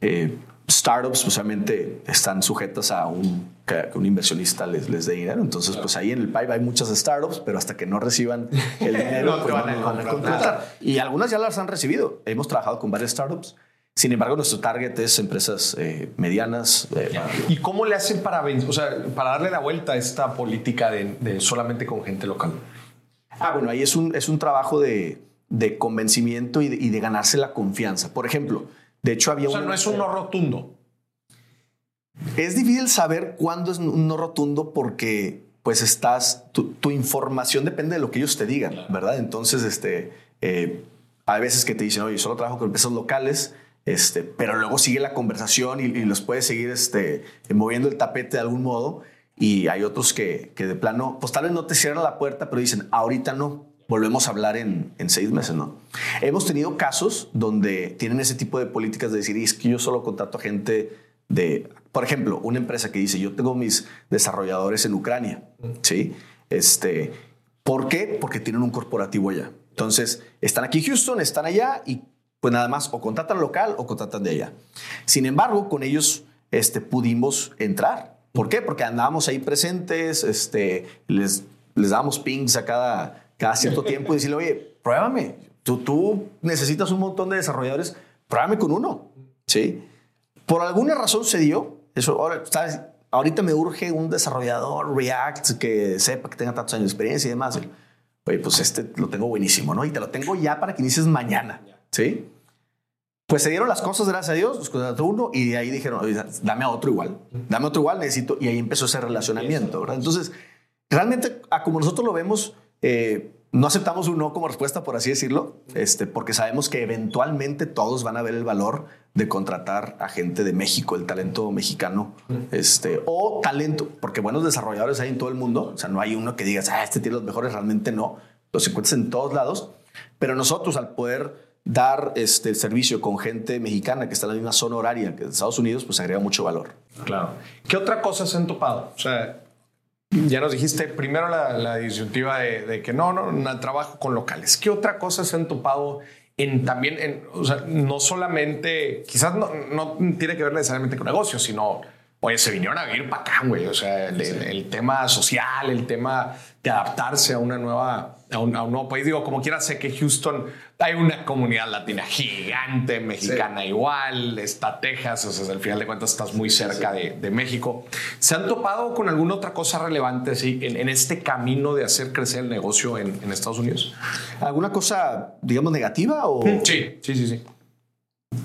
eh, startups, pues, obviamente, están sujetas a un, que un inversionista les, les dé dinero. Entonces, pues ahí en el pipe hay muchas startups, pero hasta que no reciban el dinero, No pues, van a no van a contratar. Y algunas ya las han recibido. Hemos trabajado con varias startups. Sin embargo, nuestro target es empresas eh, medianas. eh, ¿Y cómo le hacen para, o sea, para darle la vuelta a esta política de, de solamente con gente local? Ah, bueno, ahí es un, es un trabajo de, de convencimiento y de, y de ganarse la confianza. Por ejemplo, de hecho había O sea, una- no es un no rotundo. Es difícil saber cuándo es un no rotundo porque pues estás, tu, tu información depende de lo que ellos te digan, ¿verdad? Entonces, este, eh, hay veces que te dicen, oye, solo trabajo con empresas locales, este, pero luego sigue la conversación y, y los puedes seguir este, moviendo el tapete de algún modo. Y hay otros que, que de plano, pues tal vez no te cierran la puerta, pero dicen, ahorita no, volvemos a hablar en, en seis meses, ¿no? Hemos tenido casos donde tienen ese tipo de políticas de decir, "Y es que yo solo contrato a gente de, por ejemplo, una empresa que dice, yo tengo mis desarrolladores en Ucrania, ¿sí? Este, ¿Por qué? Porque tienen un corporativo allá. Entonces, están aquí en Houston, están allá y pues nada más o contratan local o contratan de allá. Sin embargo, con ellos este, pudimos entrar. ¿Por qué? Porque andábamos ahí presentes, este, les, les dábamos pings a cada, cada cierto tiempo y decirle, oye, pruébame. Tú, tú necesitas un montón de desarrolladores, pruébame con uno. ¿Sí? Por alguna razón se dio. Eso, ahora, ¿sabes? Ahorita me urge un desarrollador React que sepa que tenga tantos años de experiencia y demás. Oye, pues este lo tengo buenísimo, ¿no? Y te lo tengo ya para que inicies mañana. ¿Sí? Pues se dieron las cosas, gracias a Dios, los contrató uno y de ahí dijeron, "Oye, dame a otro igual, dame otro igual, necesito, y ahí empezó ese relacionamiento, ¿verdad? Entonces, realmente, a como nosotros lo vemos, eh, no aceptamos un no como respuesta, por así decirlo, este, porque sabemos que eventualmente todos van a ver el valor de contratar a gente de México, el talento mexicano, este, o talento, porque buenos desarrolladores hay en todo el mundo, o sea, no hay uno que digas, ah, este tiene los mejores, realmente no, los encuentras en todos lados, pero nosotros al poder dar este servicio con gente mexicana que está en la misma zona horaria que en Estados Unidos, pues agrega mucho valor. Claro. ¿Qué otra cosa se han topado? O sea, ya nos dijiste primero la, disyuntiva de, que no, no, no, trabajo con locales. ¿Qué otra cosa se han topado en también, o sea, no solamente, quizás no, no tiene que ver necesariamente con negocios, sino, oye, se vinieron a vivir para acá, güey. O sea, el tema social, el tema de adaptarse a una nueva, a un, a un nuevo país. Digo, como quiera, sé que Houston hay una comunidad latina gigante, mexicana igual, está Texas, o sea, al final de cuentas estás muy cerca de, de México. ¿Se han topado con alguna otra cosa relevante sí, en, en este camino de hacer crecer el negocio en, en Estados Unidos? ¿Alguna cosa, digamos, negativa o...? Sí, sí, sí, sí.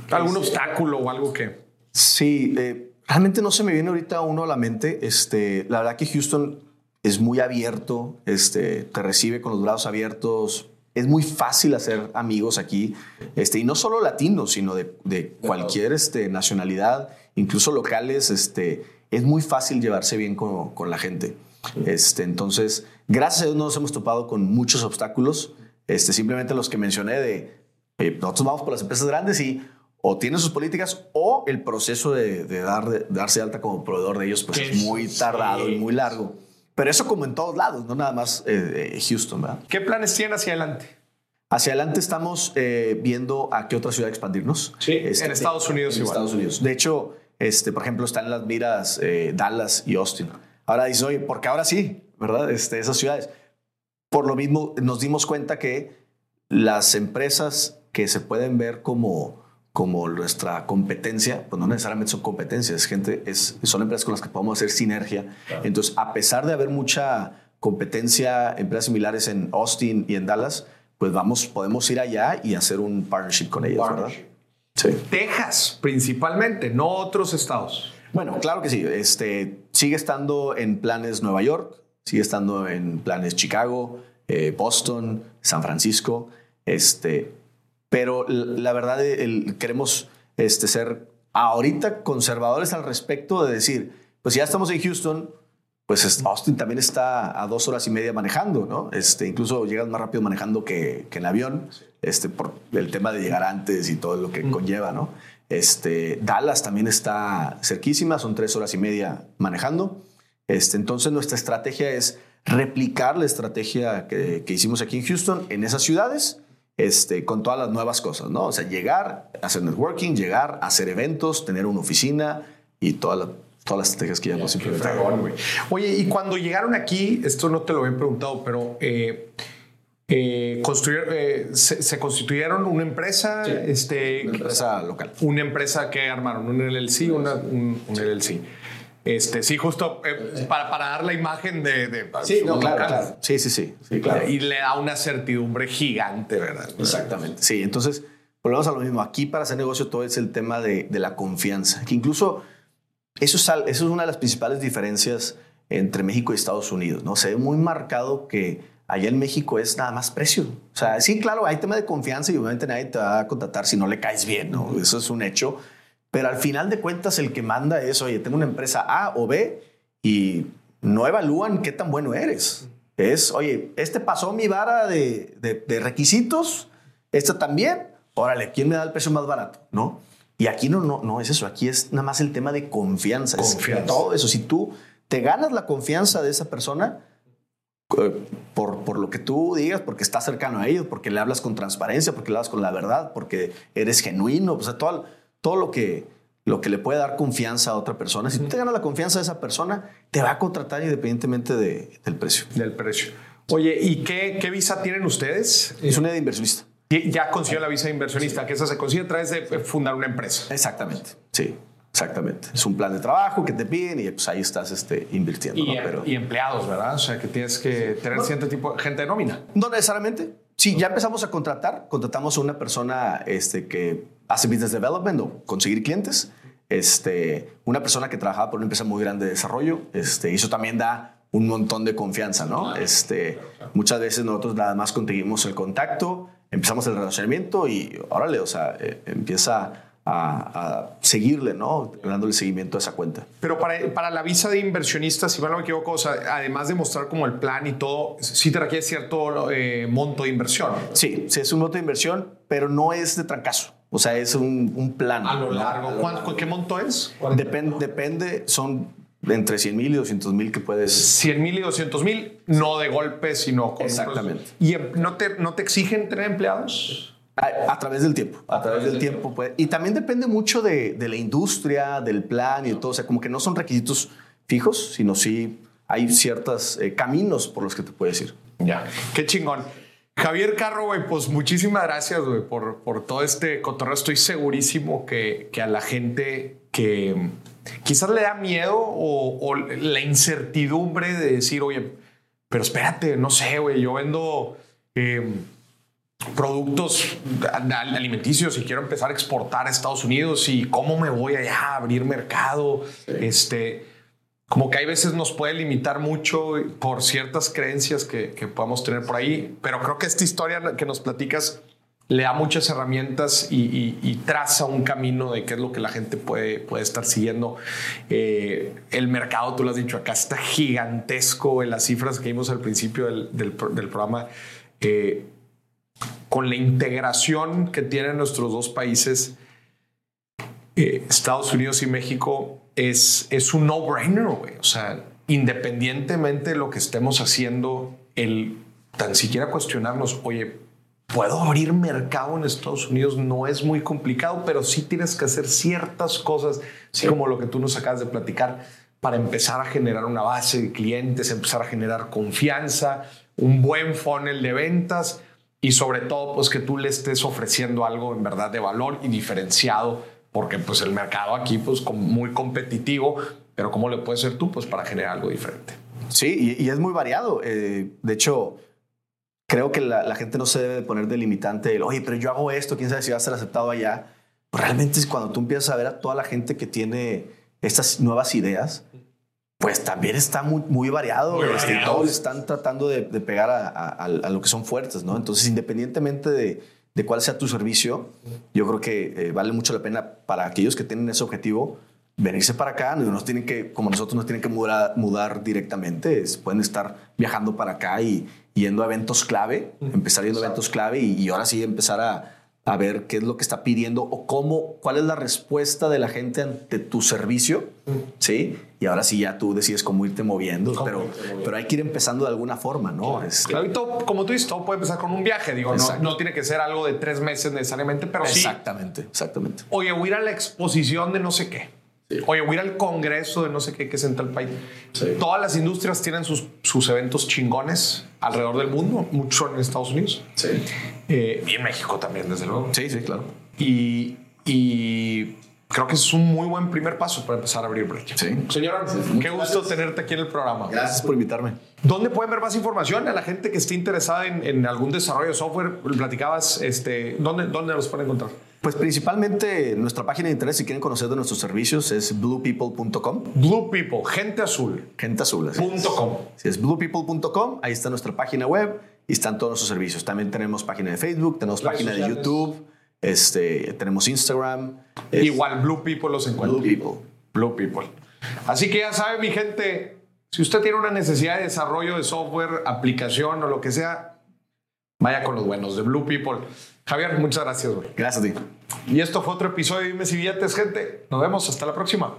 ¿Algún obstáculo o algo que... Sí, eh, realmente no se me viene ahorita uno a la mente. Este, la verdad que Houston es muy abierto, este, te recibe con los brazos abiertos. Es muy fácil hacer amigos aquí, este, y no solo latinos, sino de, de cualquier este, nacionalidad, incluso locales. Este, es muy fácil llevarse bien con, con la gente. Este, entonces, gracias a Dios no nos hemos topado con muchos obstáculos. Este, simplemente los que mencioné de nosotros vamos por las empresas grandes y o tienen sus políticas o el proceso de, dar, de darse alta como proveedor de ellos pues es muy tardado y muy largo. Pero eso como en todos lados, no nada más eh, Houston. ¿verdad? ¿Qué planes tienen hacia adelante? Hacia adelante estamos eh, viendo a qué otra ciudad expandirnos. Sí, este, en Estados Unidos en Estados Unidos. De hecho, este, por ejemplo, están las miras eh, Dallas y Austin. Ahora dice, oye, porque ahora sí, ¿verdad? Este, esas ciudades. Por lo mismo, nos dimos cuenta que las empresas que se pueden ver como como nuestra competencia, pues no necesariamente son competencias, gente, es, son empresas con las que podemos hacer sinergia. Entonces, a pesar de haber mucha competencia, empresas similares en Austin y en Dallas, pues vamos, podemos ir allá y hacer un partnership con ellas, ¿verdad? Sí. Texas, principalmente, no otros estados. Bueno, claro que sí. Este, sigue estando en planes Nueva York, sigue estando en planes Chicago, eh, Boston, San Francisco. Este, pero la verdad queremos este, ser ahorita conservadores al respecto de decir, pues ya estamos en Houston, pues Austin también está a dos horas y media manejando, ¿no? Este, incluso llegas más rápido manejando que, que en avión, este, por el tema de llegar antes y todo lo que conlleva, ¿no? Este, Dallas también está cerquísima, son tres horas y media manejando. Este, entonces nuestra estrategia es replicar la estrategia que, que hicimos aquí en Houston en esas ciudades este, con todas las nuevas cosas, ¿no? O sea, llegar, hacer networking, llegar, hacer eventos, tener una oficina y todas las estrategias que ya hemos implementado. Oye, y cuando llegaron aquí, esto no te lo habían preguntado, pero eh, eh, eh se, constituyeron una empresa, este, una empresa local. Una empresa que armaron, un LLC, una, un, un LLC. Este, sí, justo eh, para, para, dar la imagen de... sí, claro, Sí, sí, sí, Y le da una certidumbre gigante, ¿verdad? Exactamente. Sí, entonces volvemos a lo mismo. Aquí para hacer negocio todo es el tema de, de la confianza, que incluso eso es, eso es una de las principales diferencias entre México y Estados Unidos, ¿no? Se ve muy marcado que allá en México es nada más precio. O sea, sí, claro, hay tema de confianza y obviamente nadie te va a contratar si no le caes bien, ¿no? Eso es un hecho. Pero al final de cuentas el que manda es, oye, tengo una empresa A o B y no evalúan qué tan bueno eres. Es, oye, este pasó mi vara de, de, requisitos, este también, órale, ¿quién me da el precio más barato? ¿No? Y aquí no, no, no es eso, aquí es nada más el tema de confianza. confianza. todo eso, si tú te ganas la confianza de esa persona, eh, por, por, lo que tú digas, porque estás cercano a ellos, porque le hablas con transparencia, porque le hablas con la verdad, porque eres genuino, o sea, todo, todo lo que, lo que le puede dar confianza a otra persona. Si tú te ganas la confianza de esa persona, te va a contratar independientemente del precio. Del precio. Oye, ¿y qué, qué visa tienen ustedes? Es una de inversionista. Ya consiguió la visa de inversionista, que esa se consigue a través de fundar una empresa. Exactamente, sí. Exactamente. Es un plan de trabajo que te piden y pues ahí estás este, invirtiendo. Y, Pero, y empleados, ¿verdad? O sea, que tienes que tener cierto tipo de gente de nómina. No necesariamente. Sí, ya empezamos a contratar. Contratamos a una persona este, que hace business development o conseguir clientes. Este, una persona que trabajaba por una empresa muy grande de desarrollo. Este, eso también da un montón de confianza, ¿no? Este, muchas veces nosotros nada más conseguimos el contacto, empezamos el relacionamiento y órale, o sea, eh, empieza a, seguirle, ¿no? Dándole seguimiento a esa cuenta. Pero para, para la visa de inversionista, si mal no me equivoco, o sea, además de mostrar como el plan y todo, sí te requiere cierto eh, monto de inversión. Sí, sí, es un monto de inversión, pero no es de trancazo. O sea, es un, un plan. A lo largo. ¿Qué monto es? Depende, depende, son entre 100 mil y 200 mil que puedes. 100 mil y 200 mil, no de golpe, sino con. Exactamente. ¿Y em, no te, no te exigen tener empleados? A, través del tiempo, a, través, del, tiempo. Pues. Y también depende mucho de, de, la industria, del plan y de todo. O sea, como que no son requisitos fijos, sino sí hay ciertos eh, caminos por los que te puedes ir. Ya, qué chingón. Javier Carro, güey, pues muchísimas gracias, güey, por, por todo este cotorreo. Estoy segurísimo que, que a la gente que quizás le da miedo o, la incertidumbre de decir, oye, pero espérate, no sé, güey, yo vendo em, productos alimenticios y quiero empezar a exportar a Estados Unidos y cómo me voy allá a abrir mercado. Este, como que hay veces nos puede limitar mucho por ciertas creencias que, que podamos tener por ahí, pero creo que esta historia que nos platicas le da muchas herramientas y, traza un camino de qué es lo que la gente puede, puede estar siguiendo. Eh, el mercado, tú lo has dicho acá, está gigantesco en las cifras que vimos al principio del, del, programa. Eh, con la integración que tienen nuestros dos países, eh, Estados Unidos y México, es, es un no-brainer, güey. O sea, independientemente de lo que estemos haciendo, el tan siquiera cuestionarnos, oye, puedo abrir mercado en Estados Unidos, no es muy complicado, pero sí tienes que hacer ciertas cosas, así como lo que tú nos acabas de platicar, para empezar a generar una base de clientes, empezar a generar confianza, un buen funnel de ventas y sobre todo pues que tú le estés ofreciendo algo en verdad de valor y diferenciado porque pues el mercado aquí pues muy competitivo, pero ¿cómo le puedes ser tú pues para generar algo diferente? Sí, y, es muy variado. Eh, de hecho, creo que la, gente no se debe poner delimitante el, oye, pero yo hago esto, quién sabe si va a ser aceptado allá. Pues, realmente es cuando tú empiezas a ver a toda la gente que tiene estas nuevas ideas, pues también está muy, muy variado. Este, todos están tratando de, pegar a, lo que son fuertes, ¿no? Entonces, independientemente de, cuál sea tu servicio, yo creo que eh, vale mucho la pena para aquellos que tienen ese objetivo venirse para acá. No tienen que, como nosotros, no tienen que mudar, mudar directamente. pueden estar viajando para acá y yendo a eventos clave, empezar yendo a eventos clave y ahora sí empezar a a ver qué es lo que está pidiendo o cómo, cuál es la respuesta de la gente ante tu servicio, ¿sí? Y ahora sí ya tú decides cómo irte moviendo, pero, pero hay que ir empezando de alguna forma, ¿no? Este claro, y todo, como tú dices, todo puede empezar con un viaje, digo, no, no, tiene que ser algo de tres meses necesariamente, pero sí. Exactamente, exactamente. Oye, voy a ir a la exposición de no sé qué. Oye, voy a ir al congreso de no sé qué que es en tal país. Todas las industrias tienen sus, sus eventos chingones alrededor del mundo, mucho en Estados Unidos. Sí. Eh, y en México también, desde luego. Sí, sí, claro. Y, y creo que es un muy buen primer paso para empezar a abrir brecha. Sí. Señora, qué gusto tenerte aquí en el programa. Gracias por invitarme. ¿Dónde pueden ver más información? A la gente que esté interesada en, en algún desarrollo de software, platicabas, este, ¿dónde, ¿dónde los pueden encontrar? Pues principalmente nuestra página de internet, si quieren conocer de nuestros servicios, es bluepeople.com. Blue People, gente azul. Gente azul. Punto com. Si es bluepeople.com, ahí está nuestra página web y están todos nuestros servicios. También tenemos página de Facebook, tenemos página de YouTube, este, tenemos Instagram. Igual Blue People los encuentra. Blue People. Blue People. Así que ya sabe, mi gente, si usted tiene una necesidad de desarrollo de software, aplicación o lo que sea, vaya con los buenos de Blue People. Javier, muchas gracias. Gracias a ti. Y esto fue otro episodio de Dime si billetes, gente. Nos vemos hasta la próxima.